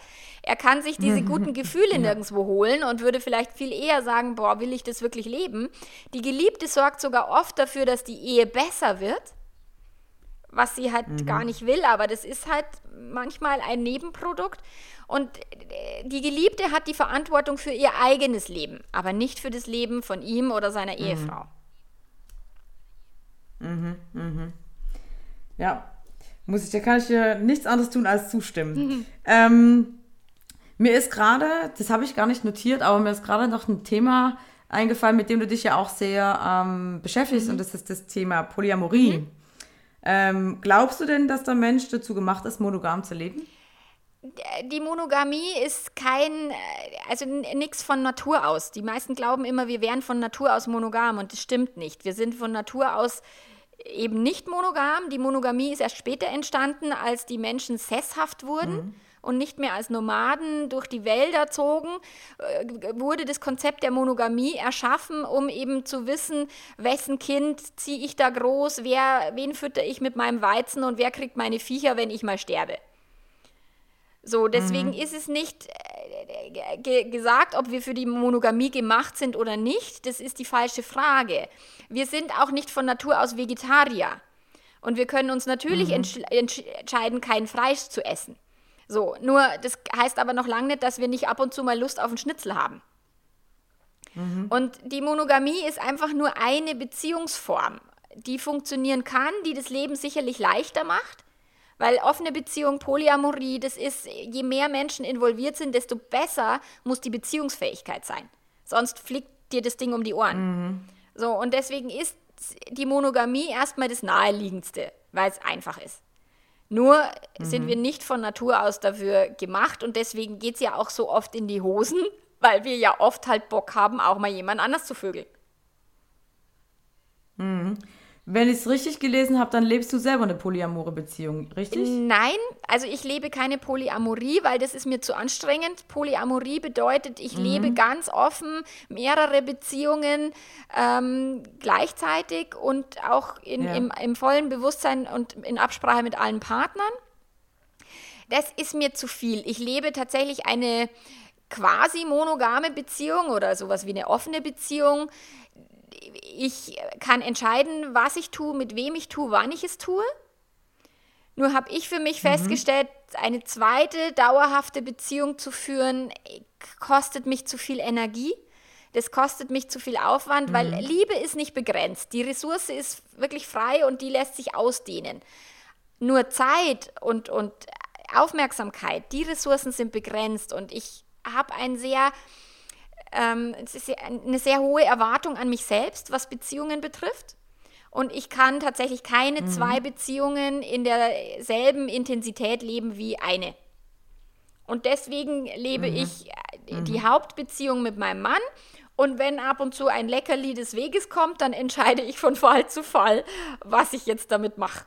Er kann sich diese guten Gefühle nirgendwo holen und würde vielleicht viel eher sagen, boah, will ich das wirklich leben? Die Geliebte sorgt sogar oft dafür, dass die Ehe besser wird, was sie halt mhm. gar nicht will, aber das ist halt manchmal ein Nebenprodukt. Und äh, die Geliebte hat die Verantwortung für ihr eigenes Leben, aber nicht für das Leben von ihm oder seiner mhm. Ehefrau. Mhm, mhm. Ja, muss ich, da kann ich dir nichts anderes tun als zustimmen. Mhm. Ähm, mir ist gerade, das habe ich gar nicht notiert, aber mir ist gerade noch ein Thema eingefallen, mit dem du dich ja auch sehr ähm, beschäftigst, mhm. und das ist das Thema Polyamorie. Mhm. Ähm, glaubst du denn, dass der Mensch dazu gemacht ist, monogam zu leben? die Monogamie ist kein, also nichts von Natur aus. Die meisten glauben immer, wir wären von Natur aus monogam und das stimmt nicht. Wir sind von Natur aus eben nicht monogam. Die Monogamie ist erst später entstanden, als die Menschen sesshaft wurden. Mhm. Und nicht mehr als Nomaden durch die Wälder zogen, äh, wurde das Konzept der Monogamie erschaffen, um eben zu wissen, wessen Kind ziehe ich da groß, wer, wen fütter ich mit meinem Weizen und wer kriegt meine Viecher, wenn ich mal sterbe. So, deswegen mhm. ist es nicht äh, ge gesagt, ob wir für die Monogamie gemacht sind oder nicht. Das ist die falsche Frage. Wir sind auch nicht von Natur aus Vegetarier. Und wir können uns natürlich mhm. entsch entscheiden, kein Fleisch zu essen. So, nur das heißt aber noch lange nicht, dass wir nicht ab und zu mal Lust auf einen Schnitzel haben. Mhm. Und die Monogamie ist einfach nur eine Beziehungsform, die funktionieren kann, die das Leben sicherlich leichter macht weil offene Beziehung, Polyamorie, das ist, je mehr Menschen involviert sind, desto besser muss die Beziehungsfähigkeit sein. Sonst fliegt dir das Ding um die Ohren. Mhm. So, und deswegen ist die Monogamie erstmal das Naheliegendste, weil es einfach ist. Nur mhm. sind wir nicht von Natur aus dafür gemacht und deswegen geht es ja auch so oft in die Hosen, weil wir ja oft halt Bock haben, auch mal jemand anders zu vögeln. Mhm. Wenn ich es richtig gelesen habe, dann lebst du selber eine polyamore Beziehung, richtig? Nein, also ich lebe keine Polyamorie, weil das ist mir zu anstrengend. Polyamorie bedeutet, ich mhm. lebe ganz offen mehrere Beziehungen ähm, gleichzeitig und auch in, ja. im, im vollen Bewusstsein und in Absprache mit allen Partnern. Das ist mir zu viel. Ich lebe tatsächlich eine quasi monogame Beziehung oder sowas wie eine offene Beziehung ich kann entscheiden, was ich tue, mit wem ich tue, wann ich es tue. Nur habe ich für mich mhm. festgestellt, eine zweite dauerhafte Beziehung zu führen, kostet mich zu viel Energie. Das kostet mich zu viel Aufwand, mhm. weil Liebe ist nicht begrenzt. Die Ressource ist wirklich frei und die lässt sich ausdehnen. Nur Zeit und, und Aufmerksamkeit, die Ressourcen sind begrenzt und ich habe ein sehr ähm, es ist eine sehr hohe Erwartung an mich selbst, was Beziehungen betrifft. Und ich kann tatsächlich keine mhm. zwei Beziehungen in derselben Intensität leben wie eine. Und deswegen lebe mhm. ich äh, die mhm. Hauptbeziehung mit meinem Mann. Und wenn ab und zu ein Leckerli des Weges kommt, dann entscheide ich von Fall zu Fall, was ich jetzt damit mache.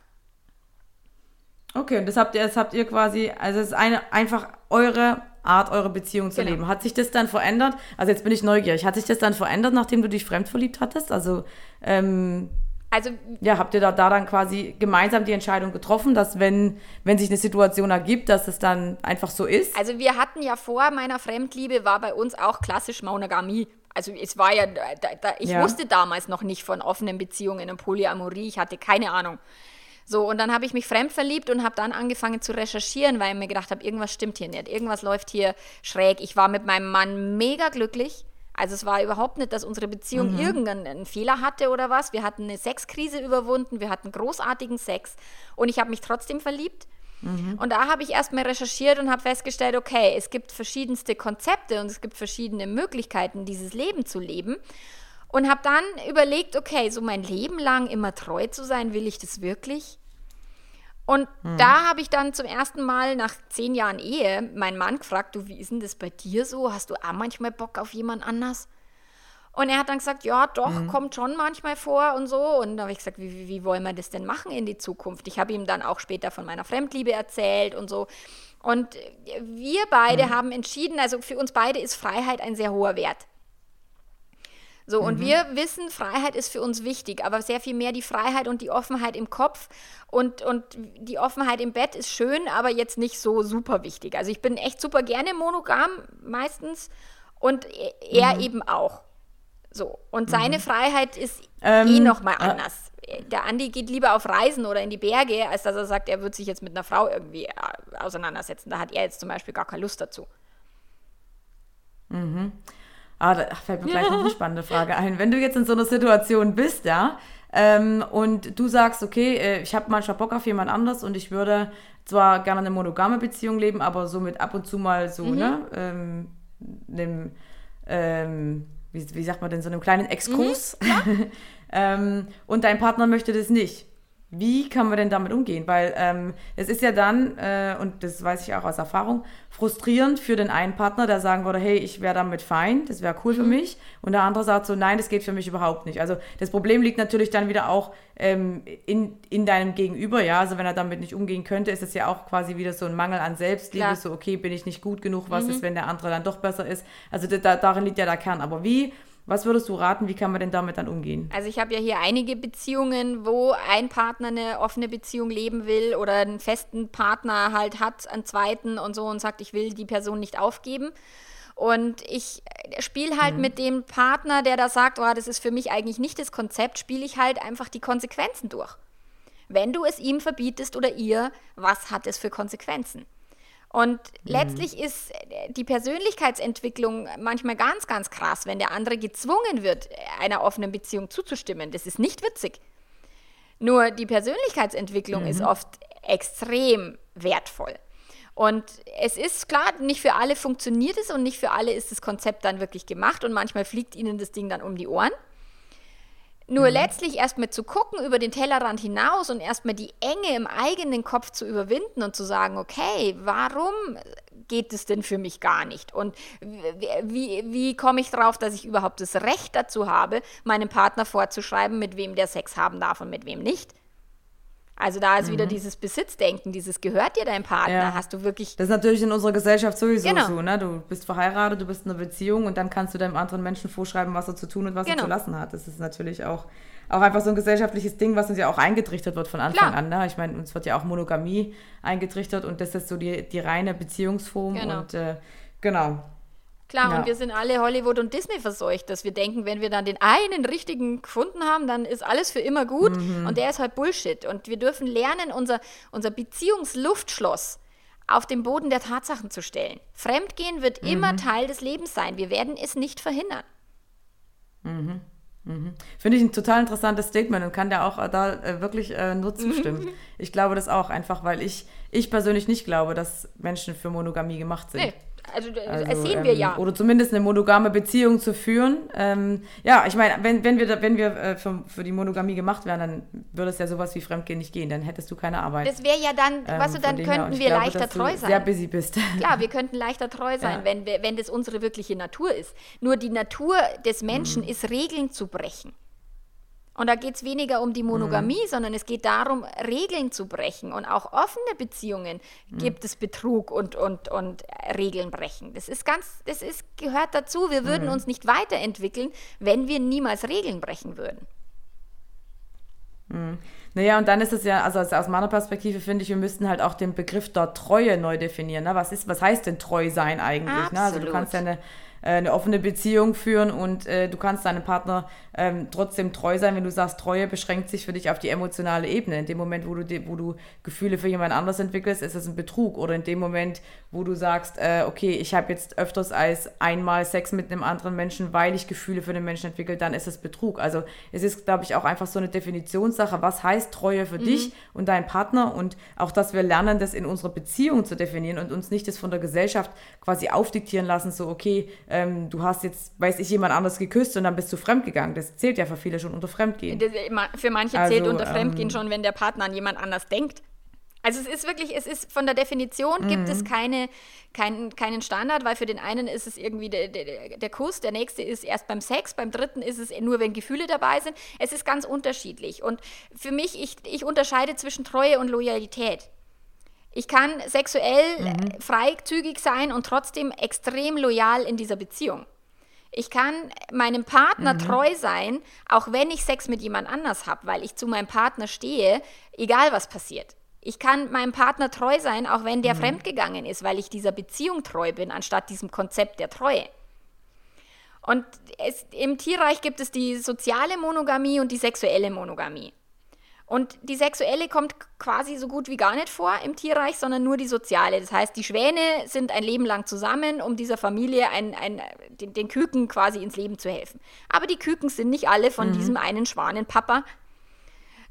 Okay, und das habt ihr, das habt ihr quasi, also es ist eine, einfach eure Art, eure Beziehung zu genau. leben. Hat sich das dann verändert? Also jetzt bin ich neugierig. Hat sich das dann verändert, nachdem du dich fremdverliebt hattest? Also, ähm, also ja, habt ihr da, da dann quasi gemeinsam die Entscheidung getroffen, dass wenn, wenn sich eine Situation ergibt, dass es dann einfach so ist? Also wir hatten ja vor meiner Fremdliebe war bei uns auch klassisch Monogamie. Also es war ja, da, da, ich ja. wusste damals noch nicht von offenen Beziehungen und Polyamorie, ich hatte keine Ahnung. So, und dann habe ich mich fremd verliebt und habe dann angefangen zu recherchieren, weil ich mir gedacht habe, irgendwas stimmt hier nicht, irgendwas läuft hier schräg. Ich war mit meinem Mann mega glücklich. Also es war überhaupt nicht, dass unsere Beziehung mhm. irgendeinen Fehler hatte oder was. Wir hatten eine Sexkrise überwunden, wir hatten großartigen Sex und ich habe mich trotzdem verliebt. Mhm. Und da habe ich erstmal recherchiert und habe festgestellt, okay, es gibt verschiedenste Konzepte und es gibt verschiedene Möglichkeiten, dieses Leben zu leben. Und habe dann überlegt, okay, so mein Leben lang immer treu zu sein, will ich das wirklich? Und hm. da habe ich dann zum ersten Mal nach zehn Jahren Ehe meinen Mann gefragt, du, wie ist denn das bei dir so? Hast du auch manchmal Bock auf jemand anders? Und er hat dann gesagt, ja, doch, mhm. kommt schon manchmal vor und so. Und da habe ich gesagt, wie, wie, wie, wollen wir das denn machen in die Zukunft? Ich habe ihm dann auch später von meiner Fremdliebe erzählt und so. Und wir beide mhm. haben entschieden, also für uns beide ist Freiheit ein sehr hoher Wert. So, und mhm. wir wissen, Freiheit ist für uns wichtig, aber sehr viel mehr die Freiheit und die Offenheit im Kopf und, und die Offenheit im Bett ist schön, aber jetzt nicht so super wichtig. Also ich bin echt super gerne monogam meistens und er mhm. eben auch. So, und seine mhm. Freiheit ist ähm, eh nochmal äh, anders. Äh, der Andi geht lieber auf Reisen oder in die Berge, als dass er sagt, er wird sich jetzt mit einer Frau irgendwie äh, auseinandersetzen. Da hat er jetzt zum Beispiel gar keine Lust dazu. Mhm. Ah, da fällt mir gleich noch eine spannende Frage ein. Wenn du jetzt in so einer Situation bist, ja, ähm, und du sagst, okay, äh, ich habe manchmal Bock auf jemand anders und ich würde zwar gerne eine monogame Beziehung leben, aber so mit ab und zu mal so, mhm. ne, ähm, einem, ähm, wie, wie, sagt man denn, so einem kleinen Exkurs. Mhm, ja. Ähm, und dein Partner möchte das nicht. Wie kann man denn damit umgehen? Weil ähm, es ist ja dann, äh, und das weiß ich auch aus Erfahrung, frustrierend für den einen Partner, der sagen würde, hey, ich wäre damit fein, das wäre cool mhm. für mich. Und der andere sagt so, nein, das geht für mich überhaupt nicht. Also das Problem liegt natürlich dann wieder auch ähm, in, in deinem Gegenüber, ja. Also wenn er damit nicht umgehen könnte, ist es ja auch quasi wieder so ein Mangel an Selbstliebe, Klar. so, okay, bin ich nicht gut genug, was mhm. ist, wenn der andere dann doch besser ist. Also da, darin liegt ja der Kern. Aber wie was würdest du raten, wie kann man denn damit dann umgehen? Also ich habe ja hier einige Beziehungen, wo ein Partner eine offene Beziehung leben will oder einen festen Partner halt hat, einen zweiten und so und sagt, ich will die Person nicht aufgeben. Und ich spiele halt mhm. mit dem Partner, der da sagt, oh, das ist für mich eigentlich nicht das Konzept, spiele ich halt einfach die Konsequenzen durch. Wenn du es ihm verbietest oder ihr, was hat es für Konsequenzen? Und mhm. letztlich ist äh, die Persönlichkeitsentwicklung manchmal ganz, ganz krass, wenn der andere gezwungen wird, einer offenen Beziehung zuzustimmen. Das ist nicht witzig. Nur die Persönlichkeitsentwicklung mhm. ist oft extrem wertvoll. Und es ist klar, nicht für alle funktioniert es und nicht für alle ist das Konzept dann wirklich gemacht und manchmal fliegt ihnen das Ding dann um die Ohren. Nur mhm. letztlich erstmal zu gucken über den Tellerrand hinaus und erstmal die Enge im eigenen Kopf zu überwinden und zu sagen, okay, warum geht es denn für mich gar nicht? Und wie, wie komme ich darauf, dass ich überhaupt das Recht dazu habe, meinem Partner vorzuschreiben, mit wem der Sex haben darf und mit wem nicht? Also da ist mhm. wieder dieses Besitzdenken, dieses gehört dir dein Partner, ja. hast du wirklich. Das ist natürlich in unserer Gesellschaft sowieso genau. so, ne? Du bist verheiratet, du bist in einer Beziehung und dann kannst du deinem anderen Menschen vorschreiben, was er zu tun und was genau. er zu lassen hat. Das ist natürlich auch, auch einfach so ein gesellschaftliches Ding, was uns ja auch eingetrichtert wird von Anfang Klar. an. Ne? Ich meine, uns wird ja auch Monogamie eingetrichtert und das ist so die, die reine Beziehungsform genau. und äh, genau. Klar, ja. und wir sind alle Hollywood und Disney verseucht, dass wir denken, wenn wir dann den einen richtigen gefunden haben, dann ist alles für immer gut mhm. und der ist halt Bullshit. Und wir dürfen lernen, unser, unser Beziehungsluftschloss auf den Boden der Tatsachen zu stellen. Fremdgehen wird mhm. immer Teil des Lebens sein. Wir werden es nicht verhindern. Mhm. Mhm. Finde ich ein total interessantes Statement und kann da auch äh, da äh, wirklich äh, nur zustimmen. ich glaube das auch einfach, weil ich, ich persönlich nicht glaube, dass Menschen für Monogamie gemacht sind. Nee. Also, also das sehen ähm, wir ja. Oder zumindest eine monogame Beziehung zu führen. Ähm, ja, ich meine, wenn, wenn wir, wenn wir äh, für, für, die Monogamie gemacht wären, dann würde es ja sowas wie Fremdgehen nicht gehen. Dann hättest du keine Arbeit. Das wäre ja dann, ähm, weißt du, dann könnten wir glaube, leichter treu sein. Sehr busy bist. Klar, wir könnten leichter treu sein, ja. wenn, wir, wenn das unsere wirkliche Natur ist. Nur die Natur des Menschen mhm. ist, Regeln zu brechen. Und da geht es weniger um die Monogamie, mhm. sondern es geht darum, Regeln zu brechen. Und auch offene Beziehungen mhm. gibt es Betrug und, und, und Regeln brechen. Das ist ganz, das ist, gehört dazu. Wir würden mhm. uns nicht weiterentwickeln, wenn wir niemals Regeln brechen würden. Mhm. Naja, und dann ist es ja, also aus meiner Perspektive finde ich, wir müssten halt auch den Begriff der Treue neu definieren. Ne? Was, ist, was heißt denn treu sein eigentlich? Ne? Also du kannst ja eine, eine offene Beziehung führen und äh, du kannst deinem Partner ähm, trotzdem treu sein, wenn du sagst, Treue beschränkt sich für dich auf die emotionale Ebene. In dem Moment, wo du, wo du Gefühle für jemand anders entwickelst, ist es ein Betrug. Oder in dem Moment, wo du sagst, äh, okay, ich habe jetzt öfters als einmal Sex mit einem anderen Menschen, weil ich Gefühle für den Menschen entwickle, dann ist es Betrug. Also es ist, glaube ich, auch einfach so eine Definitionssache. Was heißt Treue für mhm. dich und deinen Partner? Und auch, dass wir lernen, das in unserer Beziehung zu definieren und uns nicht das von der Gesellschaft quasi aufdiktieren lassen, so, okay, ähm, du hast jetzt, weiß ich, jemand anders geküsst und dann bist du fremdgegangen. Das zählt ja für viele schon unter Fremdgehen. Für manche also, zählt unter Fremdgehen ähm, schon, wenn der Partner an jemand anders denkt. Also es ist wirklich, es ist von der Definition mhm. gibt es keine, kein, keinen Standard, weil für den einen ist es irgendwie der, der, der Kuss, der nächste ist erst beim Sex, beim dritten ist es nur, wenn Gefühle dabei sind. Es ist ganz unterschiedlich. Und für mich, ich, ich unterscheide zwischen Treue und Loyalität. Ich kann sexuell mhm. freizügig sein und trotzdem extrem loyal in dieser Beziehung Ich kann meinem Partner mhm. treu sein, auch wenn ich Sex mit jemand anders habe, weil ich zu meinem Partner stehe, egal was passiert. Ich kann meinem Partner treu sein, auch wenn der mhm. fremdgegangen ist, weil ich dieser Beziehung treu bin, anstatt diesem Konzept der Treue. Und es, im Tierreich gibt es die soziale Monogamie und die sexuelle Monogamie. Und die sexuelle kommt quasi so gut wie gar nicht vor im Tierreich, sondern nur die soziale. Das heißt, die Schwäne sind ein Leben lang zusammen, um dieser Familie ein, ein, den, den, Küken quasi ins Leben zu helfen. Aber die Küken sind nicht alle von mhm. diesem einen Schwanenpapa.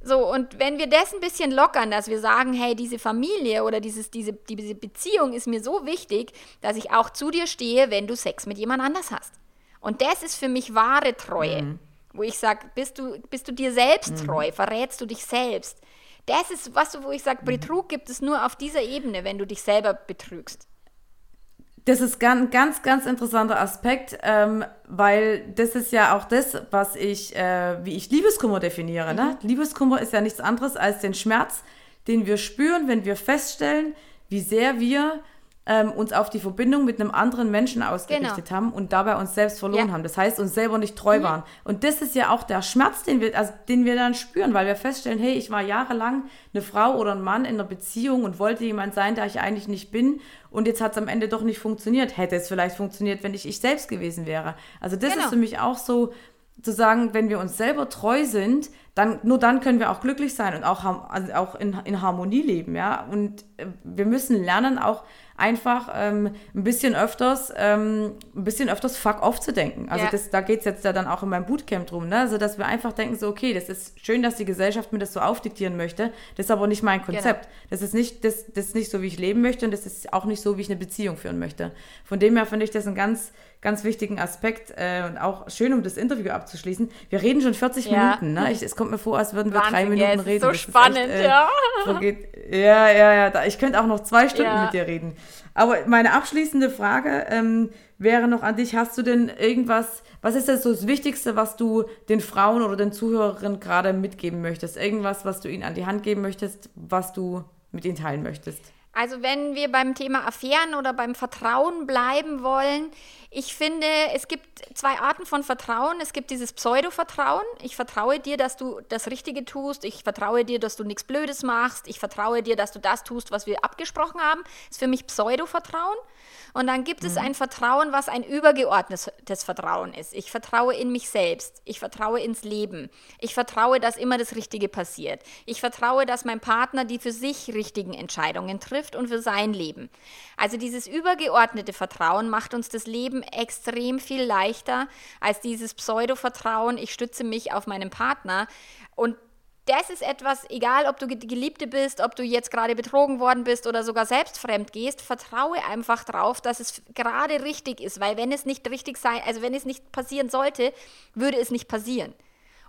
So, und wenn wir das ein bisschen lockern, dass wir sagen, hey, diese Familie oder dieses, diese, diese Beziehung ist mir so wichtig, dass ich auch zu dir stehe, wenn du Sex mit jemand anders hast. Und das ist für mich wahre Treue. Mhm. Wo ich sage, bist du, bist du dir selbst mhm. treu? Verrätst du dich selbst? Das ist was, wo ich sage, Betrug gibt es nur auf dieser Ebene, wenn du dich selber betrügst. Das ist ein ganz, ganz interessanter Aspekt, ähm, weil das ist ja auch das, was ich, äh, wie ich Liebeskummer definiere. Ne? Mhm. Ne? Liebeskummer ist ja nichts anderes als den Schmerz, den wir spüren, wenn wir feststellen, wie sehr wir ähm, uns auf die Verbindung mit einem anderen Menschen ausgerichtet genau. haben und dabei uns selbst verloren ja. haben. Das heißt, uns selber nicht treu mhm. waren. Und das ist ja auch der Schmerz, den wir, also, den wir dann spüren, weil wir feststellen, hey, ich war jahrelang eine Frau oder ein Mann in einer Beziehung und wollte jemand sein, der ich eigentlich nicht bin. Und jetzt hat es am Ende doch nicht funktioniert. Hätte es vielleicht funktioniert, wenn ich ich selbst gewesen wäre. Also das genau. ist für mich auch so, zu sagen, wenn wir uns selber treu sind, dann nur dann können wir auch glücklich sein und auch, also auch in, in Harmonie leben, ja. Und äh, wir müssen lernen, auch einfach ähm, ein bisschen öfters, ähm, ein bisschen öfters fuck off zu denken. Also ja. das, da geht es jetzt ja dann auch in meinem Bootcamp drum, ne? Also dass wir einfach denken, so, okay, das ist schön, dass die Gesellschaft mir das so aufdiktieren möchte. Das ist aber nicht mein Konzept. Genau. Das ist nicht, das, das ist nicht so, wie ich leben möchte und das ist auch nicht so, wie ich eine Beziehung führen möchte. Von dem her finde ich das ein ganz ganz wichtigen Aspekt äh, und auch schön, um das Interview abzuschließen. Wir reden schon 40 ja. Minuten. Ne? Ich, es kommt mir vor, als würden wir Wahnsinn, drei Minuten ja, reden. So das spannend, echt, äh, ja. Vergeht. Ja, ja, ja. Da, ich könnte auch noch zwei Stunden ja. mit dir reden. Aber meine abschließende Frage ähm, wäre noch an dich. Hast du denn irgendwas, was ist das so das Wichtigste, was du den Frauen oder den Zuhörerinnen gerade mitgeben möchtest? Irgendwas, was du ihnen an die Hand geben möchtest, was du mit ihnen teilen möchtest? Also wenn wir beim Thema Affären oder beim Vertrauen bleiben wollen, ich finde, es gibt zwei Arten von Vertrauen. Es gibt dieses Pseudo-Vertrauen. Ich vertraue dir, dass du das Richtige tust. Ich vertraue dir, dass du nichts Blödes machst. Ich vertraue dir, dass du das tust, was wir abgesprochen haben. Das ist für mich Pseudo-Vertrauen. Und dann gibt mhm. es ein Vertrauen, was ein übergeordnetes Vertrauen ist. Ich vertraue in mich selbst. Ich vertraue ins Leben. Ich vertraue, dass immer das Richtige passiert. Ich vertraue, dass mein Partner die für sich richtigen Entscheidungen trifft und für sein Leben. Also dieses übergeordnete Vertrauen macht uns das Leben extrem viel leichter als dieses Pseudo-Vertrauen, ich stütze mich auf meinen Partner. Und das ist etwas, egal ob du Geliebte bist, ob du jetzt gerade betrogen worden bist oder sogar selbst fremd gehst, vertraue einfach drauf, dass es gerade richtig ist, weil wenn es nicht richtig sein, also wenn es nicht passieren sollte, würde es nicht passieren.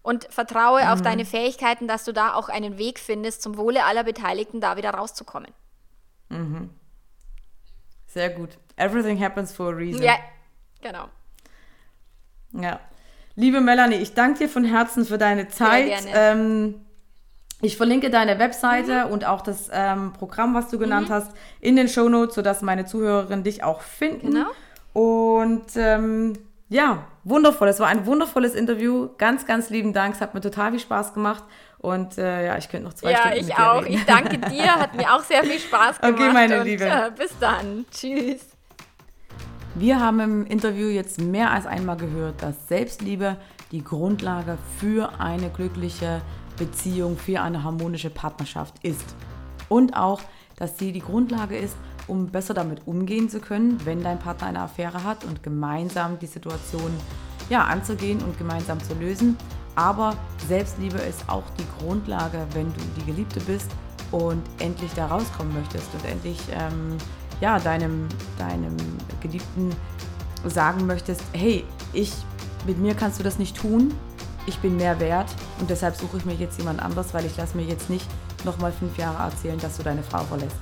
Und vertraue mhm. auf deine Fähigkeiten, dass du da auch einen Weg findest, zum Wohle aller Beteiligten da wieder rauszukommen. Mhm. Sehr gut. Everything happens for a reason. Ja, genau. Ja. Liebe Melanie, ich danke dir von Herzen für deine Zeit. Ähm, ich verlinke deine Webseite mhm. und auch das ähm, Programm, was du genannt mhm. hast, in den Show Notes, sodass meine Zuhörerinnen dich auch finden. Genau. Und ähm, ja, wundervoll. Es war ein wundervolles Interview. Ganz, ganz lieben Dank. Es hat mir total viel Spaß gemacht. Und äh, ja, ich könnte noch zwei ja, Stunden mit dir Ja, ich auch. Ich danke dir. Hat mir auch sehr viel Spaß gemacht. Okay, meine und, Liebe. Äh, bis dann. Tschüss. Wir haben im Interview jetzt mehr als einmal gehört, dass Selbstliebe die Grundlage für eine glückliche Beziehung, für eine harmonische Partnerschaft ist. Und auch, dass sie die Grundlage ist, um besser damit umgehen zu können, wenn dein Partner eine Affäre hat und gemeinsam die Situation ja, anzugehen und gemeinsam zu lösen. Aber Selbstliebe ist auch die Grundlage, wenn du die Geliebte bist und endlich da rauskommen möchtest und endlich ähm, ja, deinem, deinem Geliebten sagen möchtest, hey, ich, mit mir kannst du das nicht tun, ich bin mehr wert und deshalb suche ich mir jetzt jemand anders, weil ich lasse mir jetzt nicht nochmal fünf Jahre erzählen, dass du deine Frau verlässt.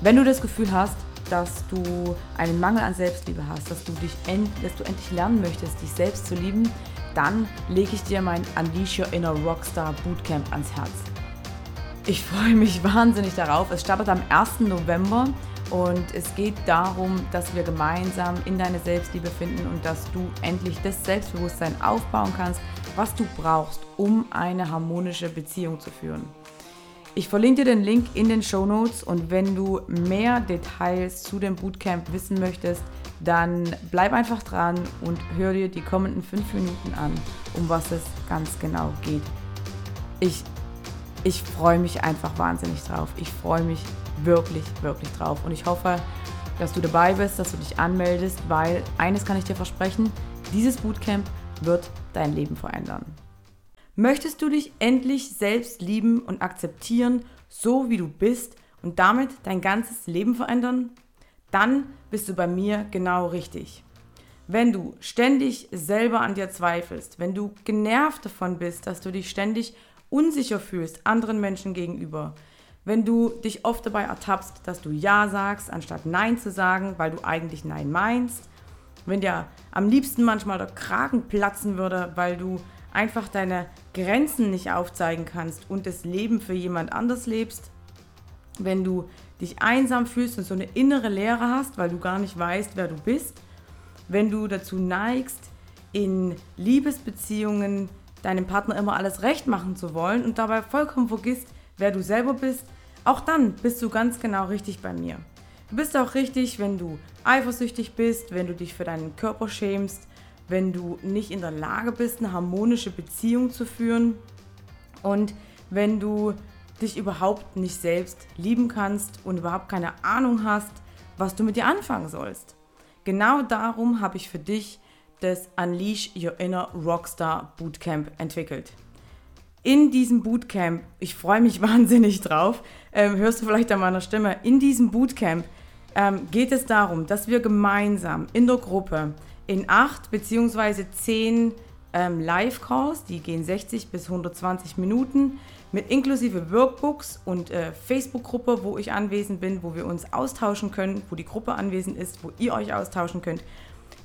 Wenn du das Gefühl hast, dass du einen Mangel an Selbstliebe hast, dass du, dich end, dass du endlich lernen möchtest, dich selbst zu lieben, dann lege ich dir mein Unleash Your Inner Rockstar Bootcamp ans Herz. Ich freue mich wahnsinnig darauf. Es startet am 1. November Und es geht darum, dass wir gemeinsam in deine Selbstliebe finden und dass du endlich das Selbstbewusstsein aufbauen kannst, was du brauchst, um eine harmonische Beziehung zu führen. Ich verlinke dir den Link in den Show Notes und wenn du mehr Details zu dem Bootcamp wissen möchtest, dann bleib einfach dran und hör dir die kommenden fünf Minuten an, um was es ganz genau geht. Ich, ich freue mich einfach wahnsinnig drauf. Ich freue mich wirklich, wirklich drauf und ich hoffe, dass du dabei bist, dass du dich anmeldest, weil eines kann ich dir versprechen, dieses Bootcamp wird dein Leben verändern. Möchtest du dich endlich selbst lieben und akzeptieren, so wie du bist und damit dein ganzes Leben verändern? Dann bist du bei mir genau richtig. Wenn du ständig selber an dir zweifelst, wenn du genervt davon bist, dass du dich ständig unsicher fühlst anderen Menschen gegenüber, wenn du dich oft dabei ertappst, dass du Ja sagst, anstatt Nein zu sagen, weil du eigentlich Nein meinst, wenn dir am liebsten manchmal der Kragen platzen würde, weil du einfach deine Grenzen nicht aufzeigen kannst und das Leben für jemand anders lebst, wenn du dich einsam fühlst und so eine innere Leere hast, weil du gar nicht weißt, wer du bist, wenn du dazu neigst, in Liebesbeziehungen deinem Partner immer alles recht machen zu wollen und dabei vollkommen vergisst, wer du selber bist, auch dann bist du ganz genau richtig bei mir. Du bist auch richtig, wenn du eifersüchtig bist, wenn du dich für deinen Körper schämst, wenn du nicht in der Lage bist, eine harmonische Beziehung zu führen und wenn du dich überhaupt nicht selbst lieben kannst und überhaupt keine Ahnung hast, was du mit dir anfangen sollst. Genau darum habe ich für dich das Unleash Your Inner Rockstar Bootcamp entwickelt. In diesem Bootcamp, ich freue mich wahnsinnig drauf, ähm, hörst du vielleicht an meiner Stimme, in diesem Bootcamp ähm, geht es darum, dass wir gemeinsam in der Gruppe in acht bzw. zehn ähm, Live-Calls, die gehen 60 bis 120 Minuten, mit inklusive Workbooks und äh, Facebook-Gruppe, wo ich anwesend bin, wo wir uns austauschen können, wo die Gruppe anwesend ist, wo ihr euch austauschen könnt.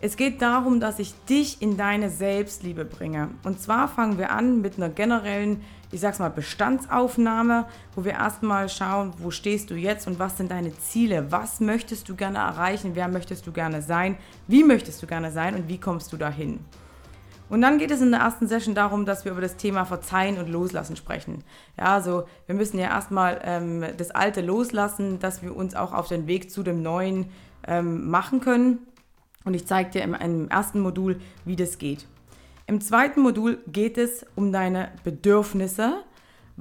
Es geht darum, dass ich dich in deine Selbstliebe bringe. Und zwar fangen wir an mit einer generellen, ich sag's mal, Bestandsaufnahme, wo wir erstmal schauen, wo stehst du jetzt und was sind deine Ziele? Was möchtest du gerne erreichen? Wer möchtest du gerne sein? Wie möchtest du gerne sein und wie kommst du dahin? Und dann geht es in der ersten Session darum, dass wir über das Thema Verzeihen und Loslassen sprechen. Ja, also wir müssen ja erstmal ähm, das Alte loslassen, dass wir uns auch auf den Weg zu dem Neuen ähm, machen können. Und ich zeige dir im, im ersten Modul, wie das geht. Im zweiten Modul geht es um deine Bedürfnisse.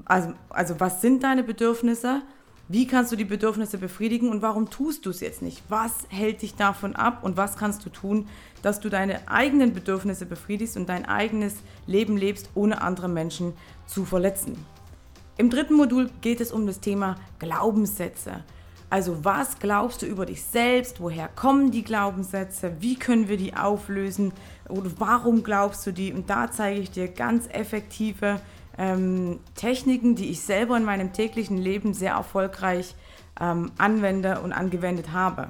Also, also was sind deine Bedürfnisse? Wie kannst du die Bedürfnisse befriedigen und warum tust du es jetzt nicht? Was hält dich davon ab und was kannst du tun, dass du deine eigenen Bedürfnisse befriedigst und dein eigenes Leben lebst, ohne andere Menschen zu verletzen? Im dritten Modul geht es um das Thema Glaubenssätze. Also was glaubst du über dich selbst? Woher kommen die Glaubenssätze? Wie können wir die auflösen? Oder warum glaubst du die? Und da zeige ich dir ganz effektive ähm, Techniken, die ich selber in meinem täglichen Leben sehr erfolgreich ähm, anwende und angewendet habe.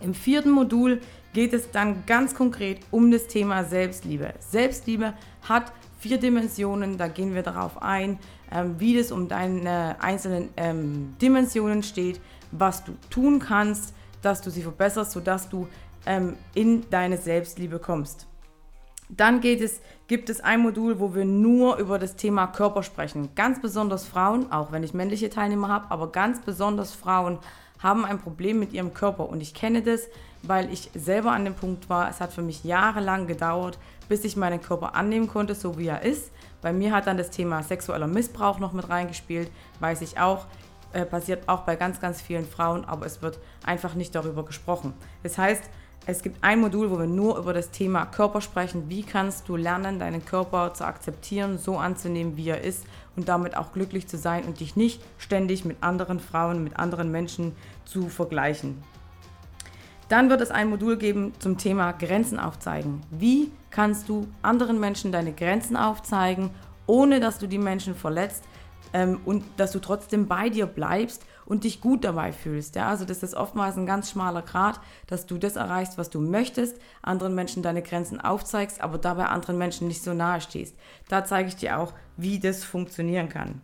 Im vierten Modul geht es dann ganz konkret um das Thema Selbstliebe. Selbstliebe hat vier Dimensionen, da gehen wir darauf ein, ähm, wie das um deine einzelnen ähm, Dimensionen steht, was du tun kannst, dass du sie verbesserst, sodass du ähm, in deine Selbstliebe kommst. Dann es, gibt es ein Modul, wo wir nur über das Thema Körper sprechen. Ganz besonders Frauen, auch wenn ich männliche Teilnehmer habe, aber ganz besonders Frauen haben ein Problem mit ihrem Körper. Und ich kenne das, weil ich selber an dem Punkt war. Es hat für mich jahrelang gedauert, bis ich meinen Körper annehmen konnte, so wie er ist. Bei mir hat dann das Thema sexueller Missbrauch noch mit reingespielt, weiß ich auch. Äh, passiert auch bei ganz, ganz vielen Frauen, aber es wird einfach nicht darüber gesprochen. Das heißt, es gibt ein Modul, wo wir nur über das Thema Körper sprechen. Wie kannst du lernen, deinen Körper zu akzeptieren, so anzunehmen, wie er ist und damit auch glücklich zu sein und dich nicht ständig mit anderen Frauen, mit anderen Menschen zu vergleichen. Dann wird es ein Modul geben zum Thema Grenzen aufzeigen. Wie kannst du anderen Menschen deine Grenzen aufzeigen, ohne dass du die Menschen verletzt ähm, und dass du trotzdem bei dir bleibst und dich gut dabei fühlst. Ja? Also das ist oftmals ein ganz schmaler Grad, dass du das erreichst, was du möchtest, anderen Menschen deine Grenzen aufzeigst, aber dabei anderen Menschen nicht so nahe stehst. Da zeige ich dir auch, wie das funktionieren kann.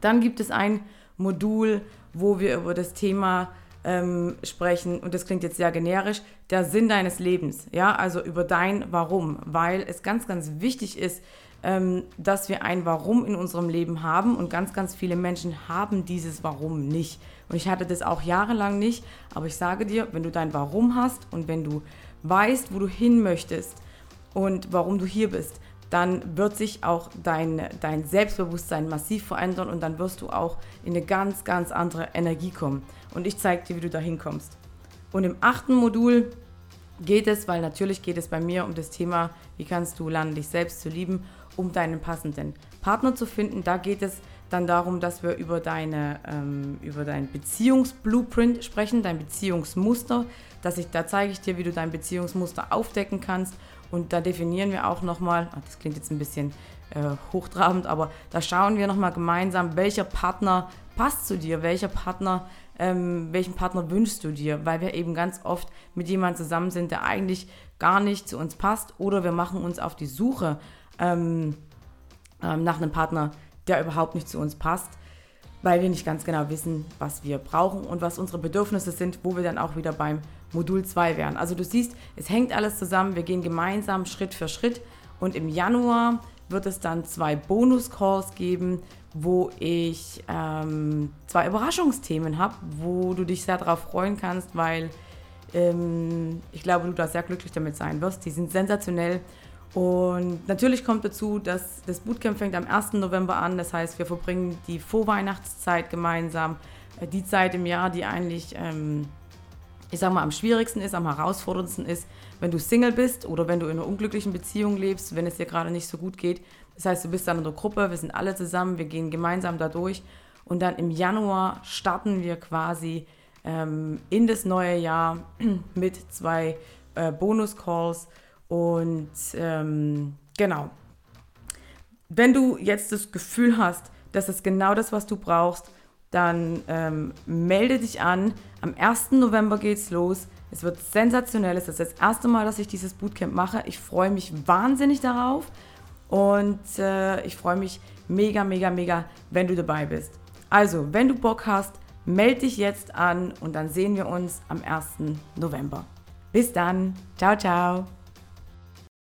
Dann gibt es ein Modul, wo wir über das Thema ähm, sprechen, und das klingt jetzt sehr generisch, der Sinn deines Lebens, ja, also über dein Warum, weil es ganz, ganz wichtig ist, dass wir ein Warum in unserem Leben haben und ganz, ganz viele Menschen haben dieses Warum nicht. Und ich hatte das auch jahrelang nicht, aber ich sage dir, wenn du dein Warum hast und wenn du weißt, wo du hin möchtest und warum du hier bist, dann wird sich auch dein, dein Selbstbewusstsein massiv verändern und dann wirst du auch in eine ganz, ganz andere Energie kommen. Und ich zeige dir, wie du da hinkommst. Und im achten Modul geht es, weil natürlich geht es bei mir um das Thema, wie kannst du lernen, dich selbst zu lieben, um deinen passenden Partner zu finden. Da geht es dann darum, dass wir über, deine, ähm, über dein Beziehungsblueprint sprechen, dein Beziehungsmuster. Dass ich, da zeige ich dir, wie du dein Beziehungsmuster aufdecken kannst und da definieren wir auch nochmal, ah, das klingt jetzt ein bisschen äh, hochtrabend, aber da schauen wir nochmal gemeinsam, welcher Partner passt zu dir, welcher Partner, ähm, welchen Partner wünschst du dir, weil wir eben ganz oft mit jemandem zusammen sind, der eigentlich gar nicht zu uns passt oder wir machen uns auf die Suche ähm, ähm, nach einem Partner, der überhaupt nicht zu uns passt, weil wir nicht ganz genau wissen, was wir brauchen und was unsere Bedürfnisse sind, wo wir dann auch wieder beim Modul 2 wären. Also du siehst, es hängt alles zusammen, wir gehen gemeinsam Schritt für Schritt und im Januar wird es dann zwei Bonus-Calls geben, wo ich ähm, zwei Überraschungsthemen habe, wo du dich sehr darauf freuen kannst, weil ähm, ich glaube, du da sehr glücklich damit sein wirst. Die sind sensationell. Und natürlich kommt dazu, dass das Bootcamp fängt am 1. November an. Das heißt, wir verbringen die Vorweihnachtszeit gemeinsam. Äh, die Zeit im Jahr, die eigentlich ähm, ich sag mal, am schwierigsten ist, am herausforderndsten ist, wenn du Single bist oder wenn du in einer unglücklichen Beziehung lebst, wenn es dir gerade nicht so gut geht. Das heißt, du bist dann in der Gruppe, wir sind alle zusammen, wir gehen gemeinsam da durch und dann im Januar starten wir quasi ähm, in das neue Jahr mit zwei äh, Bonus-Calls und ähm, genau. Wenn du jetzt das Gefühl hast, das ist genau das, was du brauchst, dann ähm, melde dich an. Am 1. November geht's los. Es wird sensationell. Es ist das erste Mal, dass ich dieses Bootcamp mache. Ich freue mich wahnsinnig darauf und äh, ich freue mich mega, mega, mega, wenn du dabei bist. Also, wenn du Bock hast, melde dich jetzt an und dann sehen wir uns am 1. November. Bis dann. Ciao, ciao.